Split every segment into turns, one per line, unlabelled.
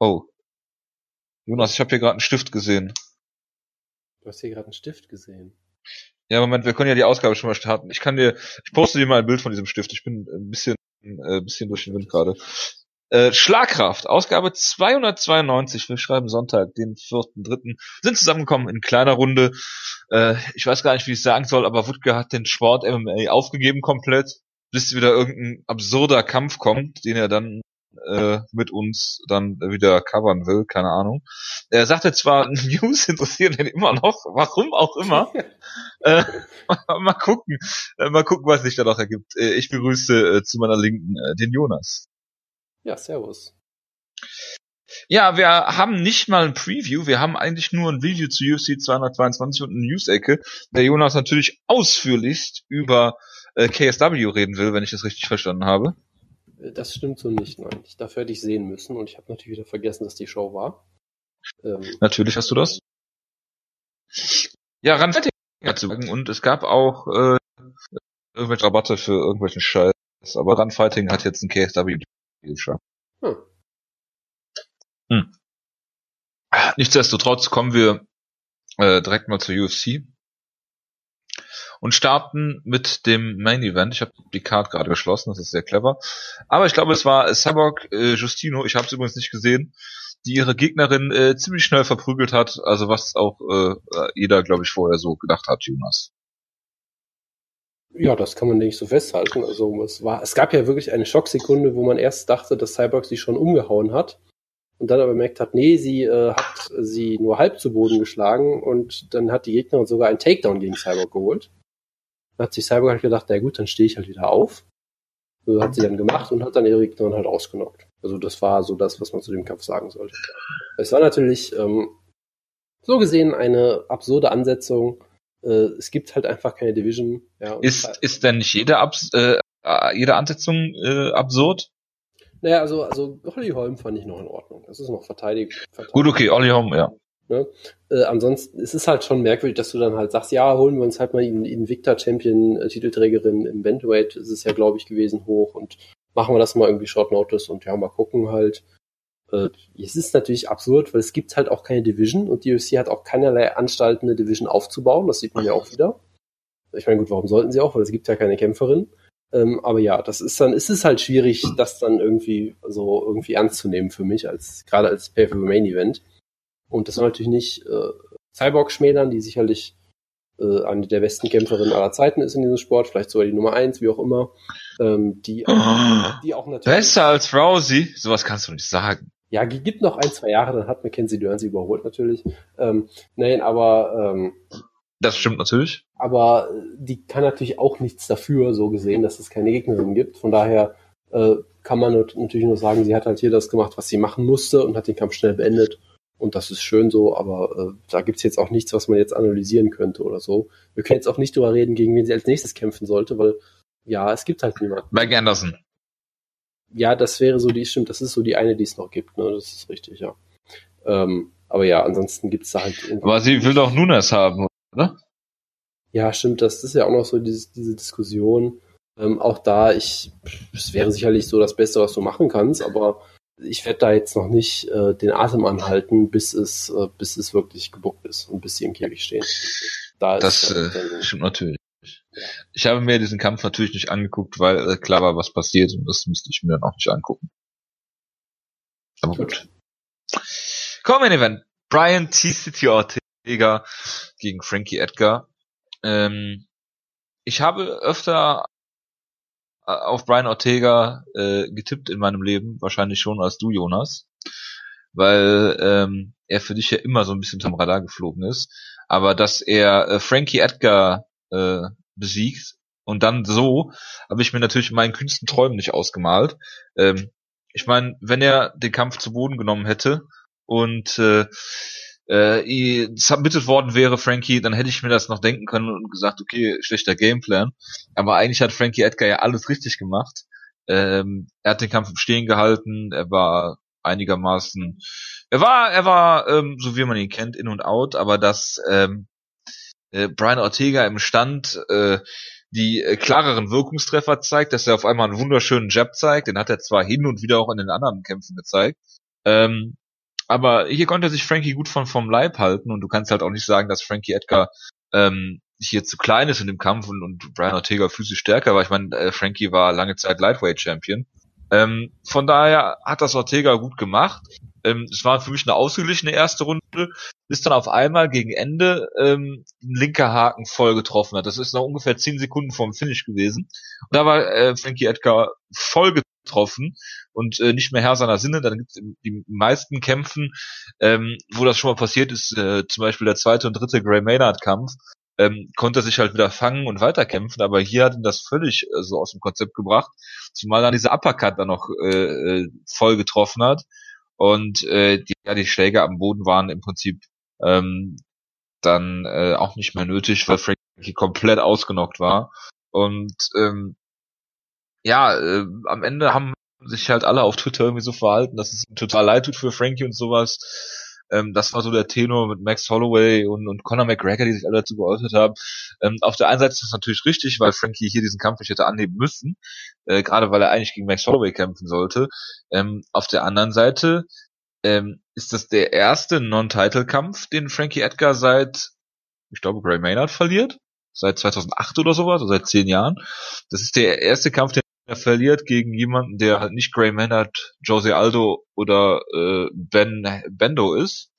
Oh. Jonas, ich habe hier gerade einen Stift gesehen.
Du hast hier gerade einen Stift gesehen.
Ja, Moment, wir können ja die Ausgabe schon mal starten. Ich kann dir, ich poste dir mal ein Bild von diesem Stift. Ich bin ein bisschen, äh, bisschen durch den Wind gerade. Äh, Schlagkraft, Ausgabe 292, wir schreiben Sonntag, den 4.3., sind zusammengekommen in kleiner Runde. Äh, ich weiß gar nicht, wie ich es sagen soll, aber Wutke hat den Sport MMA aufgegeben komplett, bis wieder irgendein absurder Kampf kommt, den er dann äh, mit uns dann wieder covern will, keine Ahnung. Er sagte zwar, News interessieren ihn immer noch, warum auch immer. äh, mal gucken, äh, mal gucken, was sich da noch ergibt. Äh, ich begrüße äh, zu meiner Linken äh, den Jonas.
Ja, servus.
Ja, wir haben nicht mal ein Preview, wir haben eigentlich nur ein Video zu UFC 222 und eine News-Ecke, der Jonas natürlich ausführlichst über äh, KSW reden will, wenn ich das richtig verstanden habe.
Das stimmt so nicht, nein. Ich, dafür hätte ich sehen müssen und ich habe natürlich wieder vergessen, dass die Show war.
Ähm, natürlich hast du das. Ja, Randfighting hat zu und es gab auch äh, irgendwelche Rabatte für irgendwelchen Scheiß, aber Randfighting hat jetzt ein KSW Feature. Hm. Hm. Nichtsdestotrotz kommen wir äh, direkt mal zur UFC und starten mit dem Main Event. Ich habe die Card gerade geschlossen, das ist sehr clever. Aber ich glaube, es war Cyborg äh, Justino, ich habe es übrigens nicht gesehen, die ihre Gegnerin äh, ziemlich schnell verprügelt hat. Also was auch äh, jeder, glaube ich, vorher so gedacht hat, Jonas.
Ja, das kann man nicht so festhalten. Also es war, es gab ja wirklich eine Schocksekunde, wo man erst dachte, dass Cyborg sie schon umgehauen hat und dann aber bemerkt hat, nee, sie äh, hat sie nur halb zu Boden geschlagen und dann hat die Gegnerin sogar einen Takedown gegen Cyborg geholt. Hat sich Cyborg halt gedacht, na gut, dann stehe ich halt wieder auf. So hat sie dann gemacht und hat dann ihre Gegnerin halt ausgenockt. Also das war so das, was man zu dem Kampf sagen sollte. Es war natürlich ähm, so gesehen eine absurde Ansetzung äh, es gibt halt einfach keine Division.
Ja, ist, halt, ist denn nicht jede, Abs äh, jede Ansetzung äh, absurd?
Naja, also, also Holly Holm fand ich noch in Ordnung. Das ist noch verteidigt. verteidigt.
Gut, okay, Holly Holm, ja.
Ne? Äh, ansonsten es ist halt schon merkwürdig, dass du dann halt sagst, ja, holen wir uns halt mal in Invicta Champion äh, Titelträgerin im Bantamweight, ist es ja glaube ich gewesen hoch und machen wir das mal irgendwie Short Notice und ja, mal gucken halt. Äh, es ist natürlich absurd, weil es gibt halt auch keine Division und die UFC hat auch keinerlei Anstalten, eine Division aufzubauen. Das sieht man ja auch wieder. Ich meine, gut, warum sollten sie auch? Weil es gibt ja keine Kämpferin. Ähm, aber ja, das ist dann, ist es halt schwierig, das dann irgendwie so irgendwie ernst zu nehmen für mich, als gerade als pay per Main Event. Und das soll natürlich nicht äh, Cyborg schmälern, die sicherlich äh, eine der besten Kämpferinnen aller Zeiten ist in diesem Sport, vielleicht sogar die Nummer eins, wie auch immer. Ähm, die,
oh, die auch natürlich. Besser als Rousey? Sowas kannst du nicht sagen.
Ja, gibt noch ein, zwei Jahre, dann hat Mackenzie Dern sie überholt natürlich. Ähm, nein, aber ähm,
das stimmt natürlich.
Aber äh, die kann natürlich auch nichts dafür, so gesehen, dass es keine Gegnerin gibt. Von daher äh, kann man natürlich nur sagen, sie hat halt hier das gemacht, was sie machen musste und hat den Kampf schnell beendet. Und das ist schön so, aber äh, da gibt's jetzt auch nichts, was man jetzt analysieren könnte oder so. Wir können jetzt auch nicht drüber reden, gegen wen sie als nächstes kämpfen sollte, weil ja, es gibt halt niemanden.
Mike Anderson
ja, das wäre so die, stimmt, das ist so die eine, die es noch gibt, ne? Das ist richtig, ja. Ähm, aber ja, ansonsten gibt's da halt.
Aber sie will doch Nunes haben, oder?
Ja, stimmt, das ist ja auch noch so diese, diese Diskussion. Ähm, auch da, ich, es wäre sicherlich so das Beste, was du machen kannst, aber ich werde da jetzt noch nicht äh, den Atem anhalten, bis es, äh, bis es wirklich gebuckt ist und bis sie im Käfig stehen.
Da das äh, stimmt natürlich. Ich habe mir diesen Kampf natürlich nicht angeguckt, weil äh, klar war, was passiert und das müsste ich mir dann auch nicht angucken. Aber gut. Komm in Event. Brian T. City Ortega gegen Frankie Edgar. Ähm, ich habe öfter äh, auf Brian Ortega äh, getippt in meinem Leben, wahrscheinlich schon als du, Jonas, weil ähm, er für dich ja immer so ein bisschen zum Radar geflogen ist. Aber dass er äh, Frankie Edgar äh, besiegt. Und dann so habe ich mir natürlich in meinen kühnsten Träumen nicht ausgemalt. Ähm, ich meine, wenn er den Kampf zu Boden genommen hätte und äh, äh, submitted worden wäre, Frankie, dann hätte ich mir das noch denken können und gesagt, okay, schlechter Gameplan. Aber eigentlich hat Frankie Edgar ja alles richtig gemacht. Ähm, er hat den Kampf im Stehen gehalten, er war einigermaßen, er war, er war, ähm, so wie man ihn kennt, in und out, aber das ähm, äh, Brian Ortega im Stand äh, die äh, klareren Wirkungstreffer zeigt, dass er auf einmal einen wunderschönen Jab zeigt, den hat er zwar hin und wieder auch in den anderen Kämpfen gezeigt, ähm, aber hier konnte sich Frankie gut von vom Leib halten und du kannst halt auch nicht sagen, dass Frankie Edgar ähm, hier zu klein ist in dem Kampf und, und Brian Ortega physisch stärker war. Ich meine, äh, Frankie war lange Zeit Lightweight Champion. Ähm, von daher hat das Ortega gut gemacht. Ähm, es war für mich eine ausgeglichene erste Runde, bis dann auf einmal gegen Ende ähm, ein linker Haken voll getroffen hat. Das ist noch ungefähr zehn Sekunden vorm Finish gewesen. Und da war äh, Frankie Edgar voll getroffen und äh, nicht mehr Herr seiner Sinne. Dann gibt es die meisten Kämpfen, ähm, wo das schon mal passiert ist, äh, zum Beispiel der zweite und dritte Gray Maynard Kampf, ähm, konnte sich halt wieder fangen und weiterkämpfen, aber hier hat ihn das völlig äh, so aus dem Konzept gebracht, zumal dann dieser Uppercut dann noch äh, äh, voll getroffen hat und äh, die, ja, die Schläge am Boden waren im Prinzip ähm, dann äh, auch nicht mehr nötig, weil Frankie komplett ausgenockt war und ähm, ja, äh, am Ende haben sich halt alle auf Twitter irgendwie so verhalten, dass es total leid tut für Frankie und sowas ähm, das war so der Tenor mit Max Holloway und, und Conor McGregor, die sich alle dazu geäußert haben. Ähm, auf der einen Seite ist das natürlich richtig, weil Frankie hier diesen Kampf nicht hätte annehmen müssen, äh, gerade weil er eigentlich gegen Max Holloway kämpfen sollte. Ähm, auf der anderen Seite ähm, ist das der erste Non-Title-Kampf, den Frankie Edgar seit, ich glaube, Gray Maynard verliert seit 2008 oder sowas, also seit zehn Jahren. Das ist der erste Kampf, den er verliert gegen jemanden, der halt nicht Gray Maynard, Jose Aldo oder äh, Ben Bendo ist.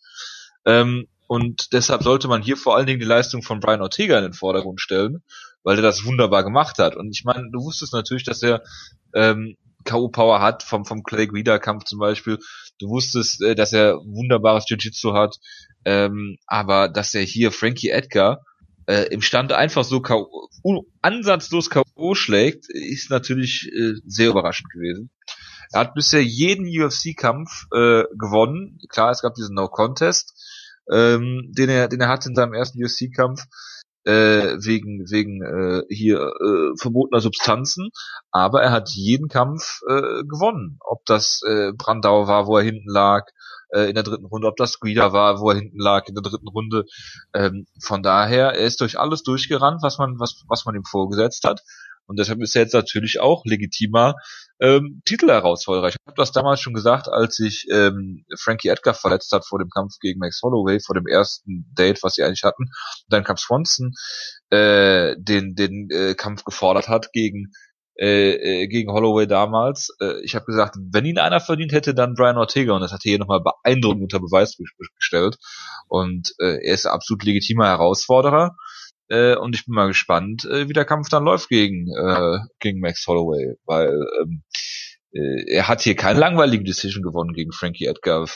Ähm, und deshalb sollte man hier vor allen Dingen die Leistung von Brian Ortega in den Vordergrund stellen, weil er das wunderbar gemacht hat. Und ich meine, du wusstest natürlich, dass er ähm, K.O.-Power hat, vom, vom Clay Guida-Kampf zum Beispiel. Du wusstest, äh, dass er wunderbares Jiu-Jitsu hat, ähm, aber dass er hier Frankie Edgar äh, im Stand einfach so K.O. ansatzlos K.O. schlägt, ist natürlich äh, sehr überraschend gewesen. Er hat bisher jeden UFC-Kampf äh, gewonnen. Klar, es gab diesen No-Contest, ähm, den er, den er hatte in seinem ersten UFC-Kampf äh, wegen wegen äh, hier äh, verbotener Substanzen, aber er hat jeden Kampf äh, gewonnen. Ob das äh, Brandau war, wo er hinten lag, äh, in der dritten Runde, ob das Guida war, wo er hinten lag in der dritten Runde. Ähm, von daher, er ist durch alles durchgerannt, was man, was, was man ihm vorgesetzt hat. Und deshalb ist er jetzt natürlich auch legitimer ähm, Titelherausforderer. Ich habe das damals schon gesagt, als sich ähm, Frankie Edgar verletzt hat vor dem Kampf gegen Max Holloway, vor dem ersten Date, was sie eigentlich hatten. Und dann kam Swanson, äh, den, den äh, Kampf gefordert hat gegen äh, äh, gegen Holloway damals. Äh, ich habe gesagt, wenn ihn einer verdient hätte, dann Brian Ortega und das hat er hier nochmal beeindruckend unter Beweis gestellt. Und äh, er ist absolut legitimer Herausforderer. Äh, und ich bin mal gespannt, äh, wie der Kampf dann läuft gegen, äh, gegen Max Holloway, weil ähm, äh, er hat hier keine langweilige Decision gewonnen gegen Frankie Edgar.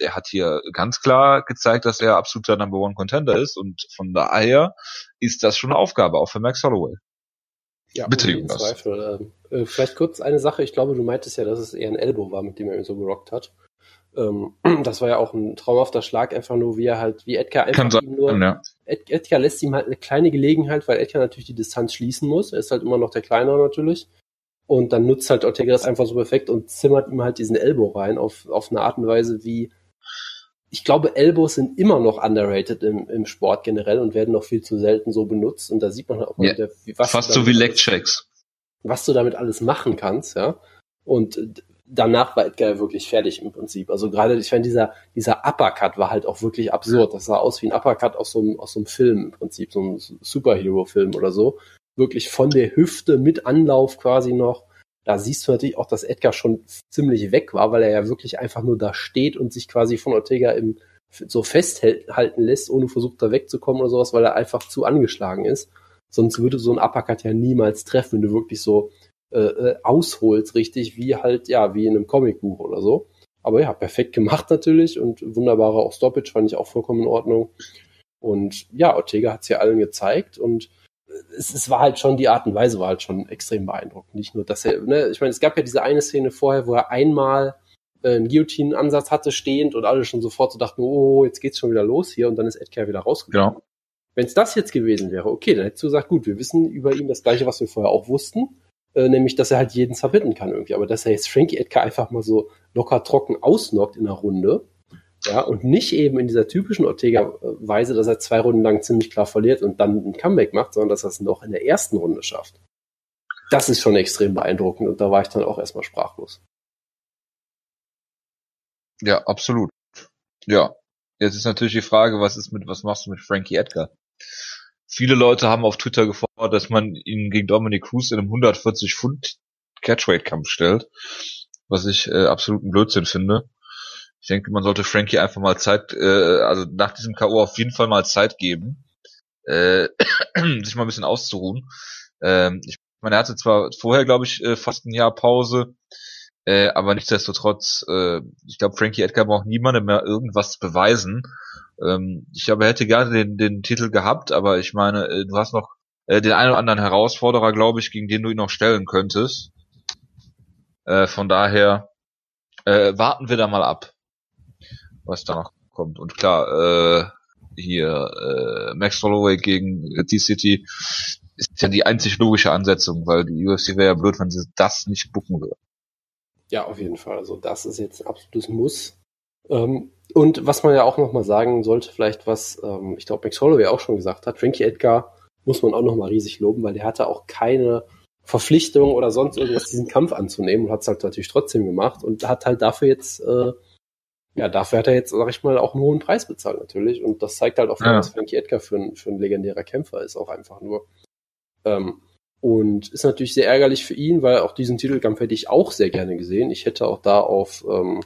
Er hat hier ganz klar gezeigt, dass er absoluter Number One Contender ist und von daher ist das schon eine Aufgabe, auch für Max Holloway.
Ja, Bitte, Jonas. Zweifel. Ähm, äh, vielleicht kurz eine Sache. Ich glaube, du meintest ja, dass es eher ein Elbow war, mit dem er ihn so gerockt hat. Ähm, das war ja auch ein traumhafter Schlag, einfach nur, wie er halt, wie Edgar einfach
Kann nur, ja.
Ed, Edgar lässt ihm halt eine kleine Gelegenheit, weil Edgar natürlich die Distanz schließen muss. Er ist halt immer noch der Kleinere natürlich. Und dann nutzt halt Ortega das einfach so perfekt und zimmert ihm halt diesen Elbow rein auf, auf eine Art und Weise, wie ich glaube, Elbows sind immer noch underrated im, im Sport generell und werden noch viel zu selten so benutzt. Und da sieht man halt auch
mal ja, wieder, was fast so wie Leg-Checks.
Was du damit alles machen kannst, ja. Und danach war Edgar wirklich fertig im Prinzip. Also gerade, ich meine, dieser, dieser Uppercut war halt auch wirklich absurd. Das sah aus wie ein Uppercut aus so einem, aus so einem Film im Prinzip, so einem Superhero-Film oder so. Wirklich von der Hüfte mit Anlauf quasi noch da siehst du natürlich auch, dass Edgar schon ziemlich weg war, weil er ja wirklich einfach nur da steht und sich quasi von Ortega im, so festhalten lässt, ohne versucht da wegzukommen oder sowas, weil er einfach zu angeschlagen ist. Sonst würde so ein Uppercut ja niemals treffen, wenn du wirklich so äh, äh ausholst, richtig, wie halt, ja, wie in einem Comicbuch oder so. Aber ja, perfekt gemacht natürlich und wunderbarer auch Stoppage fand ich auch vollkommen in Ordnung. Und ja, Ortega hat es ja allen gezeigt und es, es war halt schon, die Art und Weise war halt schon extrem beeindruckend. Nicht nur, dass er, ne, ich meine, es gab ja diese eine Szene vorher, wo er einmal äh, einen Guillotine-Ansatz hatte stehend und alle schon sofort so dachten, oh, jetzt geht's schon wieder los hier und dann ist Edgar wieder rausgekommen. Genau. Wenn es das jetzt gewesen wäre, okay, dann hättest du gesagt, gut, wir wissen über ihn das gleiche, was wir vorher auch wussten, äh, nämlich, dass er halt jeden zerbitten kann irgendwie. Aber dass er jetzt Frankie Edgar einfach mal so locker trocken ausnockt in der Runde, ja, und nicht eben in dieser typischen Ortega-Weise, dass er zwei Runden lang ziemlich klar verliert und dann ein Comeback macht, sondern dass er es noch in der ersten Runde schafft. Das ist schon extrem beeindruckend und da war ich dann auch erstmal sprachlos.
Ja, absolut. ja, jetzt ist natürlich die Frage, was ist mit, was machst du mit Frankie Edgar? Viele Leute haben auf Twitter gefordert, dass man ihn gegen Dominic Cruz in einem 140 Pfund Catchweight-Kampf stellt, was ich äh, absoluten Blödsinn finde. Ich denke, man sollte Frankie einfach mal Zeit, äh, also nach diesem K.O. auf jeden Fall mal Zeit geben, äh, sich mal ein bisschen auszuruhen. Ähm, ich meine, er hatte zwar vorher, glaube ich, äh, fast ein Jahr Pause, äh, aber nichtsdestotrotz, äh, ich glaube, Frankie Edgar braucht niemandem mehr irgendwas beweisen. Ähm, ich glaube, er hätte gerne den, den Titel gehabt, aber ich meine, äh, du hast noch äh, den einen oder anderen Herausforderer, glaube ich, gegen den du ihn noch stellen könntest. Äh, von daher äh, warten wir da mal ab, was da noch kommt. Und klar, äh, hier äh, Max Holloway gegen T-City ist ja die einzig logische Ansetzung, weil die UFC wäre ja blöd, wenn sie das nicht bucken würde.
Ja, auf jeden Fall. Also das ist jetzt absolutes Muss. Ähm, und was man ja auch nochmal sagen sollte, vielleicht was, ähm, ich glaube, Max Holloway auch schon gesagt hat, Frankie Edgar muss man auch nochmal riesig loben, weil der hatte auch keine Verpflichtung oder sonst irgendwas, diesen Kampf anzunehmen und hat es halt natürlich trotzdem gemacht und hat halt dafür jetzt, äh, ja, dafür hat er jetzt, sag ich mal, auch einen hohen Preis bezahlt natürlich und das zeigt halt auch, ja. was Frankie Edgar für ein, für ein legendärer Kämpfer ist, auch einfach nur. Ähm, und ist natürlich sehr ärgerlich für ihn, weil auch diesen Titelkampf hätte ich auch sehr gerne gesehen. Ich hätte auch da auf, ähm,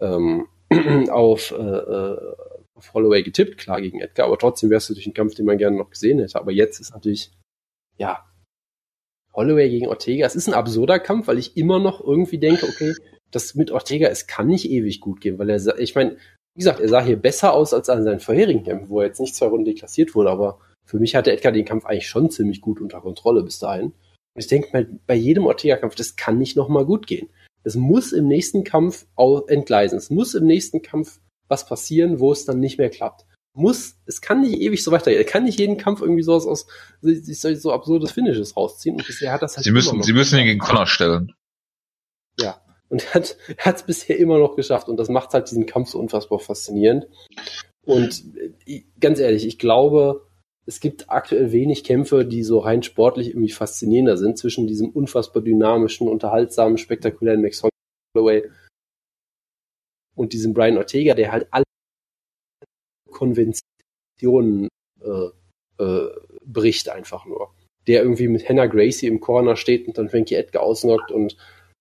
ähm, auf, äh, äh, auf Holloway getippt, klar gegen Edgar, aber trotzdem wäre es natürlich ein Kampf, den man gerne noch gesehen hätte. Aber jetzt ist natürlich, ja, Holloway gegen Ortega, es ist ein absurder Kampf, weil ich immer noch irgendwie denke, okay, das mit Ortega, es kann nicht ewig gut gehen, weil er, ich meine, wie gesagt, er sah hier besser aus als an seinen vorherigen Kämpfen, wo er jetzt nicht zwei Runden deklassiert wurde, aber für mich hatte Edgar den Kampf eigentlich schon ziemlich gut unter Kontrolle bis dahin. Ich denke mal, bei jedem Ortega-Kampf, das kann nicht nochmal gut gehen. Es muss im nächsten Kampf entgleisen. Es muss im nächsten Kampf was passieren, wo es dann nicht mehr klappt. Muss, es kann nicht ewig so weitergehen. Er kann nicht jeden Kampf irgendwie so aus, aus so, so absurdes Finishes rausziehen. Und bisher hat das halt
Sie müssen, Sie müssen ihn gegen Connor stellen.
Ja. Und er hat, er hat es bisher immer noch geschafft. Und das macht halt diesen Kampf so unfassbar faszinierend. Und äh, ganz ehrlich, ich glaube, es gibt aktuell wenig Kämpfe, die so rein sportlich irgendwie faszinierender sind zwischen diesem unfassbar dynamischen, unterhaltsamen, spektakulären Max Holloway und diesem Brian Ortega, der halt alle Konventionen äh, äh, bricht einfach nur. Der irgendwie mit Hannah Gracie im Corner steht und dann Frankie Edgar ausnockt und,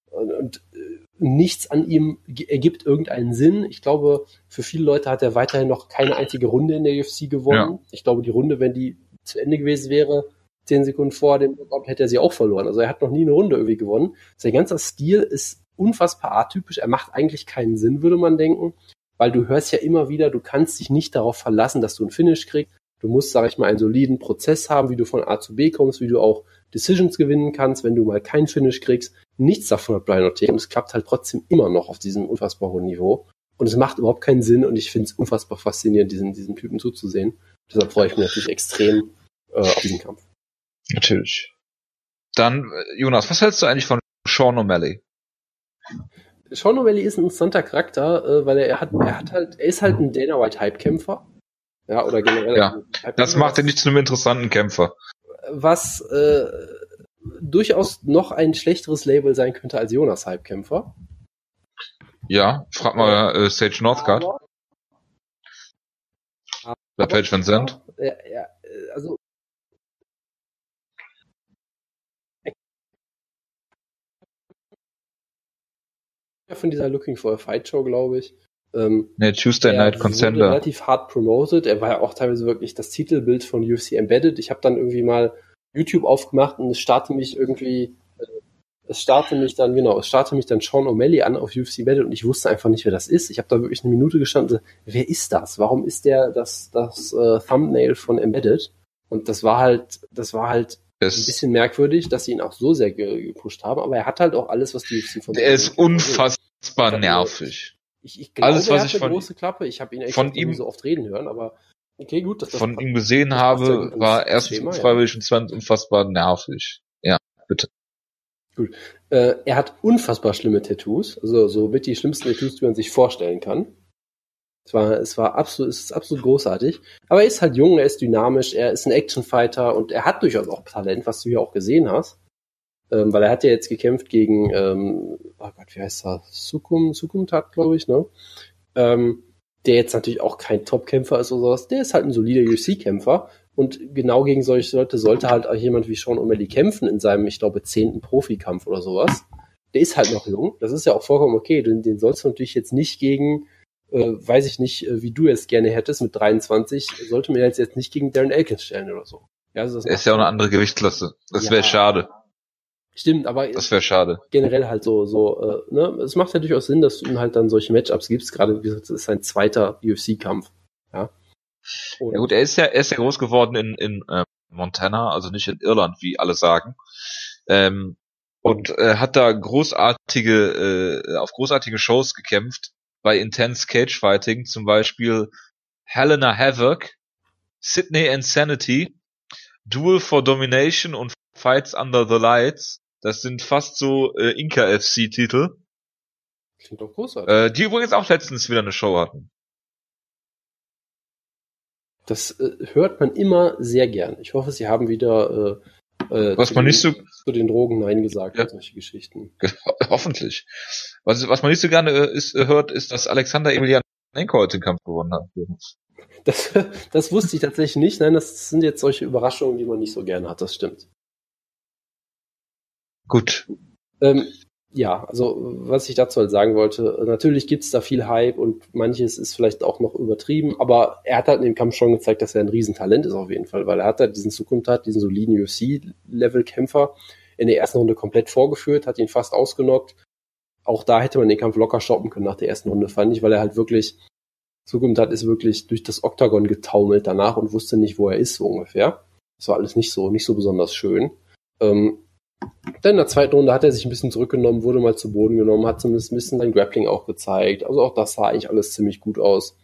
und, und äh, nichts an ihm ergibt irgendeinen Sinn. Ich glaube, für viele Leute hat er weiterhin noch keine einzige Runde in der UFC gewonnen. Ja. Ich glaube, die Runde, wenn die zu Ende gewesen wäre, zehn Sekunden vor dem Knockout, hätte er sie auch verloren. Also er hat noch nie eine Runde irgendwie gewonnen. Sein ganzer Stil ist unfassbar atypisch. Er macht eigentlich keinen Sinn, würde man denken, weil du hörst ja immer wieder, du kannst dich nicht darauf verlassen, dass du einen Finish kriegst. Du musst, sag ich mal, einen soliden Prozess haben, wie du von A zu B kommst, wie du auch Decisions gewinnen kannst, wenn du mal keinen Finish kriegst. Nichts davon hat Brian Ortega und es klappt halt trotzdem immer noch auf diesem unfassbar hohen Niveau. Und es macht überhaupt keinen Sinn und ich finde es unfassbar faszinierend, diesen, diesen Typen zuzusehen. Deshalb freue ich mich natürlich extrem äh, auf diesen Kampf.
Natürlich. Dann, äh, Jonas, was hältst du eigentlich von Sean O'Malley?
Sean O'Malley ist ein interessanter Charakter, äh, weil er, er hat, er hat halt, er ist halt ein Dana White Hype-Kämpfer. Ja, oder generell.
Ja, das macht ihn nicht zu einem interessanten Kämpfer.
Was äh, durchaus noch ein schlechteres Label sein könnte als Jonas Halbkämpfer.
Ja, frag mal äh, Sage Northcutt. Bei Page Vincent.
Ja, ja, also von dieser Looking for a Fight Show, glaube ich.
Ähm, nee, Tuesday Night Contender.
relativ hart promoted. Er war ja auch teilweise wirklich das Titelbild von UFC Embedded. Ich habe dann irgendwie mal YouTube aufgemacht und es startete mich irgendwie, äh, es startete mich dann, genau, es startete mich dann Sean O'Malley an auf UFC Embedded und ich wusste einfach nicht, wer das ist. Ich habe da wirklich eine Minute gestanden, wer ist das? Warum ist der das, das äh, Thumbnail von Embedded? Und das war halt, das war halt es ein bisschen merkwürdig, dass sie ihn auch so sehr gepusht haben, aber er hat halt auch alles, was die UFC
von Er ist unfassbar nervig.
Ich, ich glaube, alles, was er hat ich eine von, große Klappe. Ich habe ihn echt von ihm so oft reden hören, aber Okay, gut.
Dass das von ihm gesehen habe, war erstens und freiwillig und zweitens unfassbar nervig. Ja, bitte.
Gut. Äh, er hat unfassbar schlimme Tattoos, also so mit die schlimmsten Tattoos, die man sich vorstellen kann. Es war, es war absolut, es ist absolut großartig. Aber er ist halt jung, er ist dynamisch, er ist ein Actionfighter und er hat durchaus auch Talent, was du hier auch gesehen hast. Ähm, weil er hat ja jetzt gekämpft gegen, ähm, oh Gott, wie heißt er? Sukum, Sukumtat, glaube ich, ne? Ähm, der jetzt natürlich auch kein Top-Kämpfer ist oder sowas, der ist halt ein solider UFC-Kämpfer. Und genau gegen solche Leute sollte halt auch jemand wie Sean O'Malley kämpfen in seinem, ich glaube, zehnten Profikampf oder sowas. Der ist halt noch jung. Das ist ja auch vollkommen okay. Den, den sollst du natürlich jetzt nicht gegen, äh, weiß ich nicht, äh, wie du es gerne hättest mit 23, sollte mir jetzt, jetzt nicht gegen Darren Elkins stellen oder so.
Ja, also das ist ja auch eine andere Gewichtsklasse. Das ja, wäre schade.
Stimmt, aber
das wäre schade.
Generell halt so, so, äh, ne, es macht natürlich auch Sinn, dass du ihm halt dann solche Matchups gibst. Gerade wie gesagt, das ist sein zweiter UFC-Kampf. Ja.
Und ja gut, er ist ja, er ist ja groß geworden in in äh, Montana, also nicht in Irland, wie alle sagen. Ähm, und äh, hat da großartige, äh, auf großartige Shows gekämpft bei Intense Cage Fighting, zum Beispiel Helena Havoc, Sydney Insanity, Duel for Domination und Fights Under the Lights. Das sind fast so äh, Inca FC Titel.
Klingt doch großartig.
Äh, die übrigens auch letztens wieder eine Show hatten.
Das äh, hört man immer sehr gern. Ich hoffe, sie haben wieder
äh, äh, was man den, nicht so
zu den Drogen Nein gesagt ja. solche Geschichten.
Hoffentlich. Was, was man nicht so gerne äh, ist, äh, hört, ist, dass Alexander Emelianenko heute den Kampf gewonnen hat.
Das, das wusste ich tatsächlich nicht. Nein, das sind jetzt solche Überraschungen, die man nicht so gerne hat. Das stimmt.
Gut.
Ähm, ja, also was ich dazu halt sagen wollte, natürlich gibt's da viel Hype und manches ist vielleicht auch noch übertrieben, aber er hat halt in dem Kampf schon gezeigt, dass er ein Riesentalent ist auf jeden Fall, weil er hat halt diesen Zukunft hat, diesen soliden UFC-Level-Kämpfer in der ersten Runde komplett vorgeführt, hat ihn fast ausgenockt. Auch da hätte man den Kampf locker stoppen können nach der ersten Runde, fand ich, weil er halt wirklich Zukunft hat, ist wirklich durch das Oktagon getaumelt danach und wusste nicht, wo er ist, so ungefähr. Das war alles nicht so, nicht so besonders schön. Ähm, dann in der zweiten Runde hat er sich ein bisschen zurückgenommen, wurde mal zu Boden genommen, hat zumindest ein bisschen sein Grappling auch gezeigt. Also auch das sah eigentlich alles ziemlich gut aus.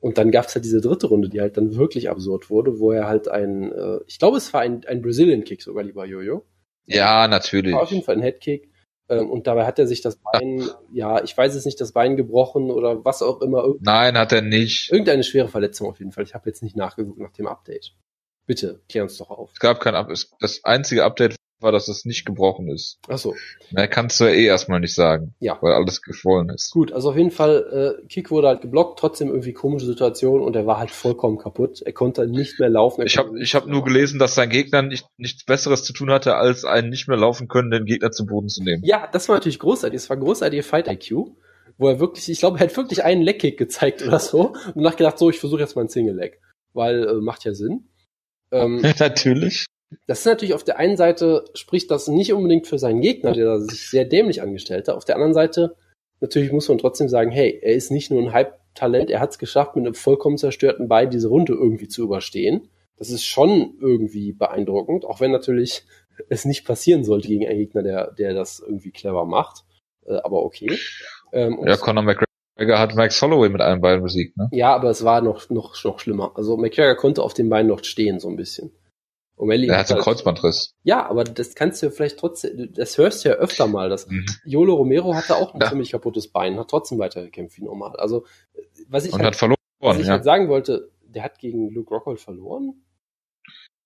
Und dann gab es halt diese dritte Runde, die halt dann wirklich absurd wurde, wo er halt ein, äh, ich glaube, es war ein, ein Brazilian Kick sogar, lieber Jojo.
Ja, natürlich.
War auf jeden Fall ein Headkick. Ähm, und dabei hat er sich das Bein, ja, ich weiß es nicht, das Bein gebrochen oder was auch immer.
Nein, hat er nicht.
Irgendeine schwere Verletzung auf jeden Fall. Ich habe jetzt nicht nachgeguckt nach dem Update. Bitte, klär uns doch auf.
Es gab kein Update. Das einzige Update war, dass es nicht gebrochen ist.
Ach so.
Na, kannst du ja eh erstmal nicht sagen.
Ja.
Weil alles geschwollen ist.
Gut, also auf jeden Fall, äh, Kick wurde halt geblockt, trotzdem irgendwie komische Situation und er war halt vollkommen kaputt. Er konnte nicht mehr laufen.
Ich habe ich hab nur gelesen, dass sein Gegner nicht, nichts Besseres zu tun hatte, als einen nicht mehr laufen können, Gegner zu Boden zu nehmen.
Ja, das war natürlich großartig. Das war großartige Fight IQ, wo er wirklich, ich glaube, er hat wirklich einen Leckkick gezeigt oder so und nachgedacht, so, ich versuche jetzt mal einen Single Leg. Weil, äh, macht ja Sinn.
Ähm, Natürlich.
Das ist natürlich auf der einen Seite spricht das nicht unbedingt für seinen Gegner, der sich sehr dämlich angestellt hat. Auf der anderen Seite natürlich muss man trotzdem sagen, hey, er ist nicht nur ein Hype-Talent, er hat es geschafft, mit einem vollkommen zerstörten Bein diese Runde irgendwie zu überstehen. Das ist schon irgendwie beeindruckend, auch wenn natürlich es nicht passieren sollte gegen einen Gegner, der, der das irgendwie clever macht. Äh, aber okay.
Ähm, ja, Conor McGregor hat Max Holloway mit einem Bein besiegt, ne?
Ja, aber es war noch, noch, noch schlimmer. Also McGregor konnte auf dem Bein noch stehen, so ein bisschen.
O'Malley er hat einen halt, Kreuzbandriss.
Ja, aber das kannst du vielleicht trotzdem, das hörst du ja öfter mal. Das, mhm. Yolo Romero hatte auch ein ja. ziemlich kaputtes Bein, hat trotzdem weitergekämpft wie normal. Also, was ich,
Und halt, hat verloren,
was ich ja. halt sagen wollte, der hat gegen Luke Rockhold verloren.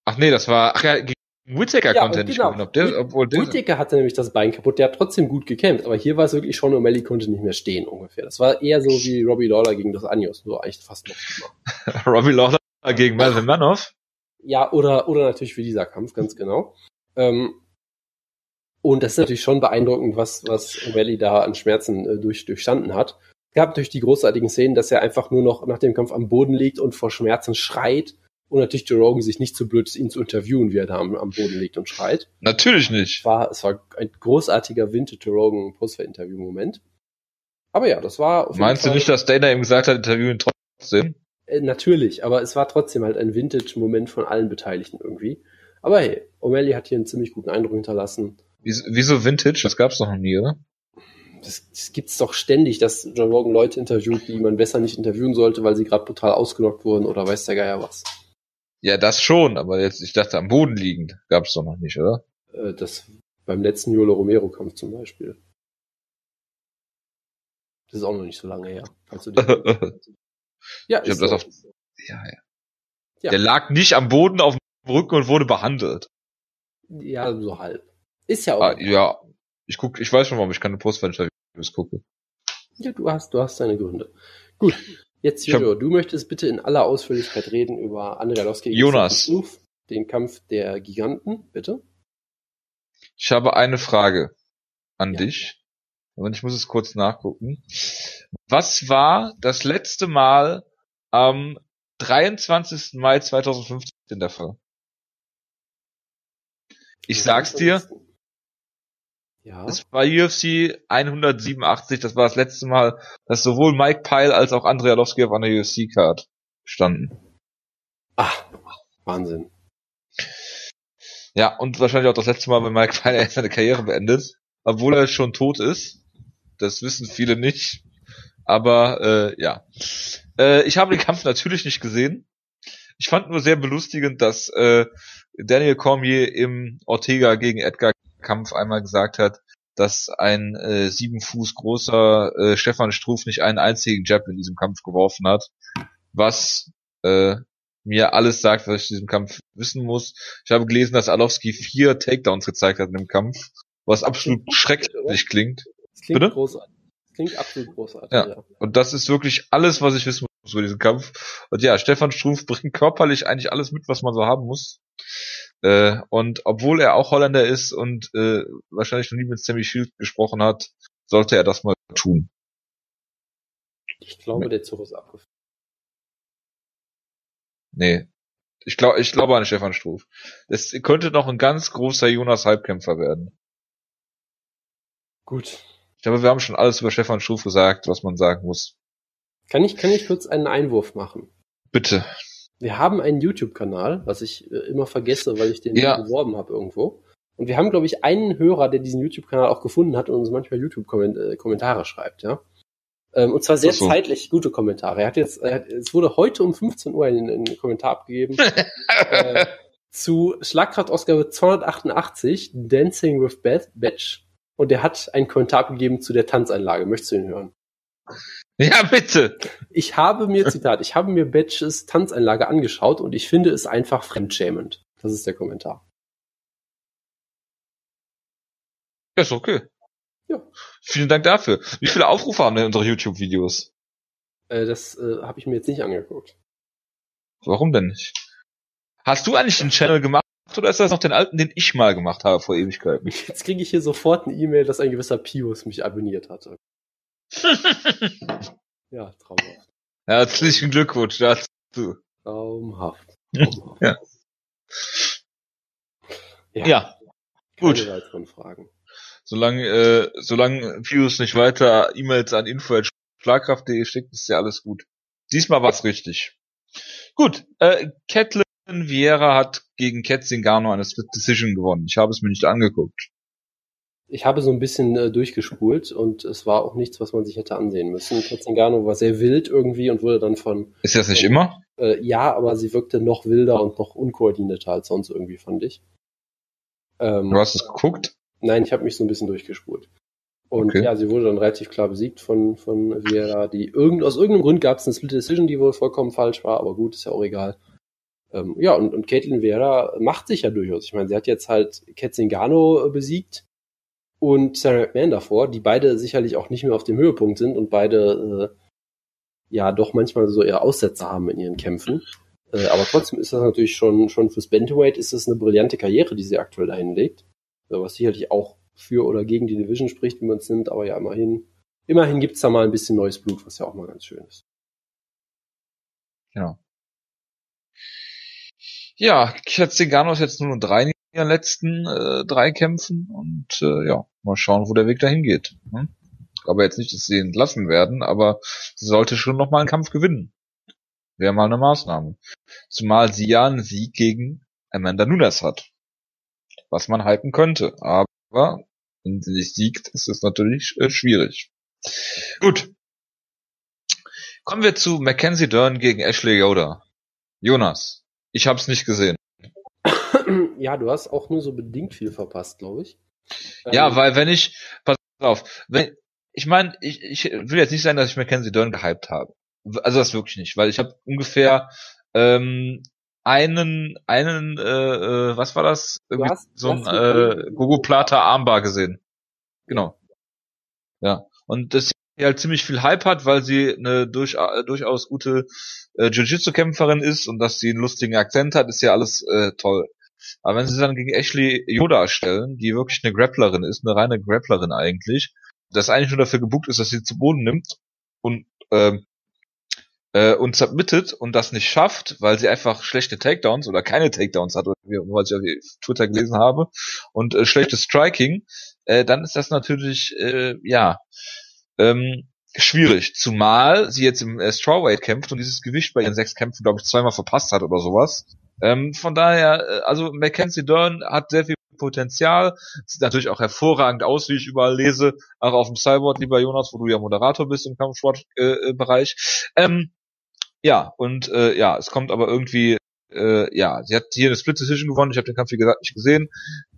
Ach nee, das war, ach ja, gegen Whittaker ja, konnte er nicht genau. gewinnen. Ob der, obwohl
der, Whittaker hatte nämlich das Bein kaputt, der hat trotzdem gut gekämpft, aber hier war es wirklich schon, O'Malley konnte nicht mehr stehen ungefähr. Das war eher so wie Robbie Lawler gegen das Anjos, nur eigentlich fast noch
schlimmer. Robbie Lawler gegen Melvin Manoff?
Ja, oder, oder natürlich für dieser Kampf, ganz genau. Ähm, und das ist natürlich schon beeindruckend, was, was O'Malley da an Schmerzen äh, durch, durchstanden hat. Es gab natürlich die großartigen Szenen, dass er einfach nur noch nach dem Kampf am Boden liegt und vor Schmerzen schreit. Und natürlich Joe Rogan sich nicht so blöd ist, ihn zu interviewen, wie er da am, am Boden liegt und schreit.
Natürlich nicht.
Es war, es war ein großartiger Vintage Joe Rogan Poster-Interview-Moment. Aber ja, das war.
Meinst du nicht, dass Dana ihm gesagt hat, interviewen trotzdem?
Äh, natürlich, aber es war trotzdem halt ein Vintage-Moment von allen Beteiligten irgendwie. Aber hey, O'Malley hat hier einen ziemlich guten Eindruck hinterlassen.
Wieso Vintage? Das gab's doch noch nie, oder?
Das, das gibt's doch ständig, dass John Rogan Leute interviewt, die man besser nicht interviewen sollte, weil sie gerade total ausgenockt wurden oder weiß der Geier was.
Ja, das schon, aber jetzt, ich dachte, am Boden liegend gab's doch noch nicht, oder?
Äh, das beim letzten Yolo Romero-Kampf zum Beispiel. Das ist auch noch nicht so lange her.
Ja, ich habe das auf. Ja, ja, ja. Der lag nicht am Boden auf dem Rücken und wurde behandelt.
Ja, so halb. Ist ja auch.
Ah, ja, ich guck, ich weiß schon, warum ich keine Postfenster-Videos gucke.
Ja, du hast, du hast deine Gründe. Gut. Jetzt, Jojo, du möchtest bitte in aller Ausführlichkeit reden über Andrea Lowski
Jonas.
den Kampf der Giganten, bitte.
Ich habe eine Frage an
Ja.
dich. Und ich muss es kurz nachgucken. Was war das letzte Mal am 23. Mai 2015 der Fall? Ich sag's dir,
Ja.
es war UFC 187, das war das letzte Mal, dass sowohl Mike Pyle als auch Andrei Arlovski auf einer UFC-Card standen.
Ah, Wahnsinn.
Ja, und wahrscheinlich auch das letzte Mal, wenn Mike Pyle seine Karriere beendet, obwohl er schon tot ist. Das wissen viele nicht. Aber äh, ja. Äh, ich habe den Kampf natürlich nicht gesehen. Ich fand nur sehr belustigend, dass äh, Daniel Cormier im Ortega gegen Edgar Kampf einmal gesagt hat, dass ein äh, sieben Fuß großer äh, Stefan Struff nicht einen einzigen Jab in diesem Kampf geworfen hat. Was äh, mir alles sagt, was ich in diesem Kampf wissen muss. Ich habe gelesen, dass Alowski vier Takedowns gezeigt hat in dem Kampf, was absolut schrecklich klingt.
Das klingt
Bitte?
großartig. Klingt absolut großartig,
Ja.
ja.
Und das ist wirklich alles, was ich wissen muss über diesen Kampf. Und ja, Stefan Struff bringt körperlich eigentlich alles mit, was man so haben muss. Äh, und obwohl er auch Holländer ist und äh, wahrscheinlich noch nie mit Sammy Shield gesprochen hat, sollte er das mal tun.
Ich glaube, der Zug ist abgefahren.
Nee. Ich glaube, ich glaube an Stefan Struff. Es könnte noch ein ganz großer Jonas Halbkämpfer werden.
Gut.
Ich glaube, wir haben schon alles über Stefan Struff gesagt, was man sagen muss.
Kann ich, kann ich kurz einen Einwurf machen?
Bitte.
Wir haben einen YouTube-Kanal, was ich äh, immer vergesse, weil ich den
Ja.
beworben habe irgendwo. Und wir haben, glaube ich, einen Hörer, der diesen YouTube-Kanal auch gefunden hat und uns manchmal YouTube-Kommentare schreibt, ja. Ähm, und zwar sehr
so.
zeitlich gute Kommentare. Er hat jetzt, er hat, es wurde heute um 15 Uhr ein, ein Kommentar abgegeben äh, zu Schlagkraftausgabe 288, Dancing with Batch. Und er hat einen Kommentar abgegeben zu der Tanzeinlage. Möchtest du ihn hören?
Ja, bitte.
Ich habe mir, Zitat, ich habe mir Batches Tanzeinlage angeschaut und ich finde es einfach fremdschämend. Das ist der Kommentar.
Ja, ist okay.
Ja.
Vielen Dank dafür. Wie viele Aufrufe haben denn unsere YouTube-Videos?
Äh, das äh, habe ich mir jetzt nicht angeguckt.
Warum denn nicht? Hast du eigentlich einen Channel gemacht oder ist das noch den alten, den ich mal gemacht habe vor Ewigkeiten?
Jetzt kriege ich hier sofort eine E-Mail, dass ein gewisser Pius mich abonniert hatte. Ja, traumhaft.
Herzlichen Glückwunsch dazu.
Traumhaft. traumhaft.
Ja.
Ja.
Ja,
Keine
gut.
weiteren Fragen.
Solange, äh, solange Pius nicht weiter E-Mails an info.schlagkraft.de schickt, ist ja alles gut. Diesmal war's richtig. Gut, äh, Catlin Vieira hat gegen Cat Zingano eine Split Decision gewonnen. Ich habe es mir nicht angeguckt.
Ich habe so ein bisschen äh, durchgespult und es war auch nichts, was man sich hätte ansehen müssen. Katzengano war sehr wild irgendwie und wurde dann von,
Ist das nicht immer?
äh, ja, aber sie wirkte noch wilder und noch unkoordinierter als sonst irgendwie, fand ich. Ähm,
Du hast es geguckt?
Nein, ich habe mich so ein bisschen durchgespult. Und
Okay.
ja, sie wurde dann relativ klar besiegt von, von Vieira, die irgend, aus irgendeinem Grund gab es eine Split Decision, die wohl vollkommen falsch war, aber gut, ist ja auch egal. Ähm, ja, und, und Caitlin Vieira macht sich ja durchaus. Ich meine, sie hat jetzt halt Ketzingano äh, besiegt und Sarah McMahon davor, die beide sicherlich auch nicht mehr auf dem Höhepunkt sind und beide äh, ja doch manchmal so eher Aussätze haben in ihren Kämpfen. Äh, aber trotzdem ist das natürlich schon, schon fürs Bantamweight ist es eine brillante Karriere, die sie aktuell dahin legt. Äh, Was sicherlich auch für oder gegen die Division spricht, wie man es nimmt, aber ja, immerhin, immerhin gibt's da mal ein bisschen neues Blut, was ja auch mal ganz schön ist.
Genau. Ja, Cat Zingano ist jetzt nur noch drei in ihren letzten äh, drei Kämpfen und äh, ja, mal schauen, wo der Weg dahin geht. Hm? Ich glaube jetzt nicht, dass sie entlassen werden, aber sie sollte schon noch mal einen Kampf gewinnen. Wäre mal eine Maßnahme. Zumal sie ja einen Sieg gegen Amanda Nunes hat. Was man hypen könnte. Aber wenn sie nicht siegt, ist es natürlich äh, schwierig. Gut. Kommen wir zu Mackenzie Dern gegen Ashley Yoda. Jonas, ich hab's nicht gesehen.
ja, du hast auch nur so bedingt viel verpasst, glaube ich.
Ja,
Ähm,
weil wenn ich, pass auf, wenn, ich meine, ich, ich will jetzt nicht sagen, dass ich Mackenzie Dern gehypt habe. Also das wirklich nicht, weil ich habe ungefähr ähm, einen, einen, äh, äh, was war das? Irgendwie
hast-
so ein äh, Gogo Plata Armbar gesehen. Genau. Ja. Und das die halt ziemlich viel Hype hat, weil sie eine durch, äh, durchaus gute äh, Jiu-Jitsu-Kämpferin ist und dass sie einen lustigen Akzent hat, ist ja alles äh, toll. Aber wenn sie dann gegen Ashley Yoda stellen, die wirklich eine Grapplerin ist, eine reine Grapplerin eigentlich, das eigentlich nur dafür gebucht ist, dass sie zu Boden nimmt und ähm, äh, und submittet und das nicht schafft, weil sie einfach schlechte Takedowns oder keine Takedowns hat, was ich auf Twitter gelesen habe, und äh, schlechtes Striking, äh, dann ist das natürlich, äh, ja, ähm, schwierig. Zumal sie jetzt im äh, Strawweight kämpft und dieses Gewicht bei ihren sechs Kämpfen, glaube ich, zweimal verpasst hat oder sowas. Ähm, von daher, äh, also Mackenzie Dern hat sehr viel Potenzial, sieht natürlich auch hervorragend aus, wie ich überall lese, auch auf dem Cyborg, lieber Jonas, wo du ja Moderator bist im Kampfsportbereich. Äh, ähm, ja, und äh, ja, es kommt aber irgendwie, äh, ja, sie hat hier eine Split Decision gewonnen, ich habe den Kampf wie gesagt nicht gesehen.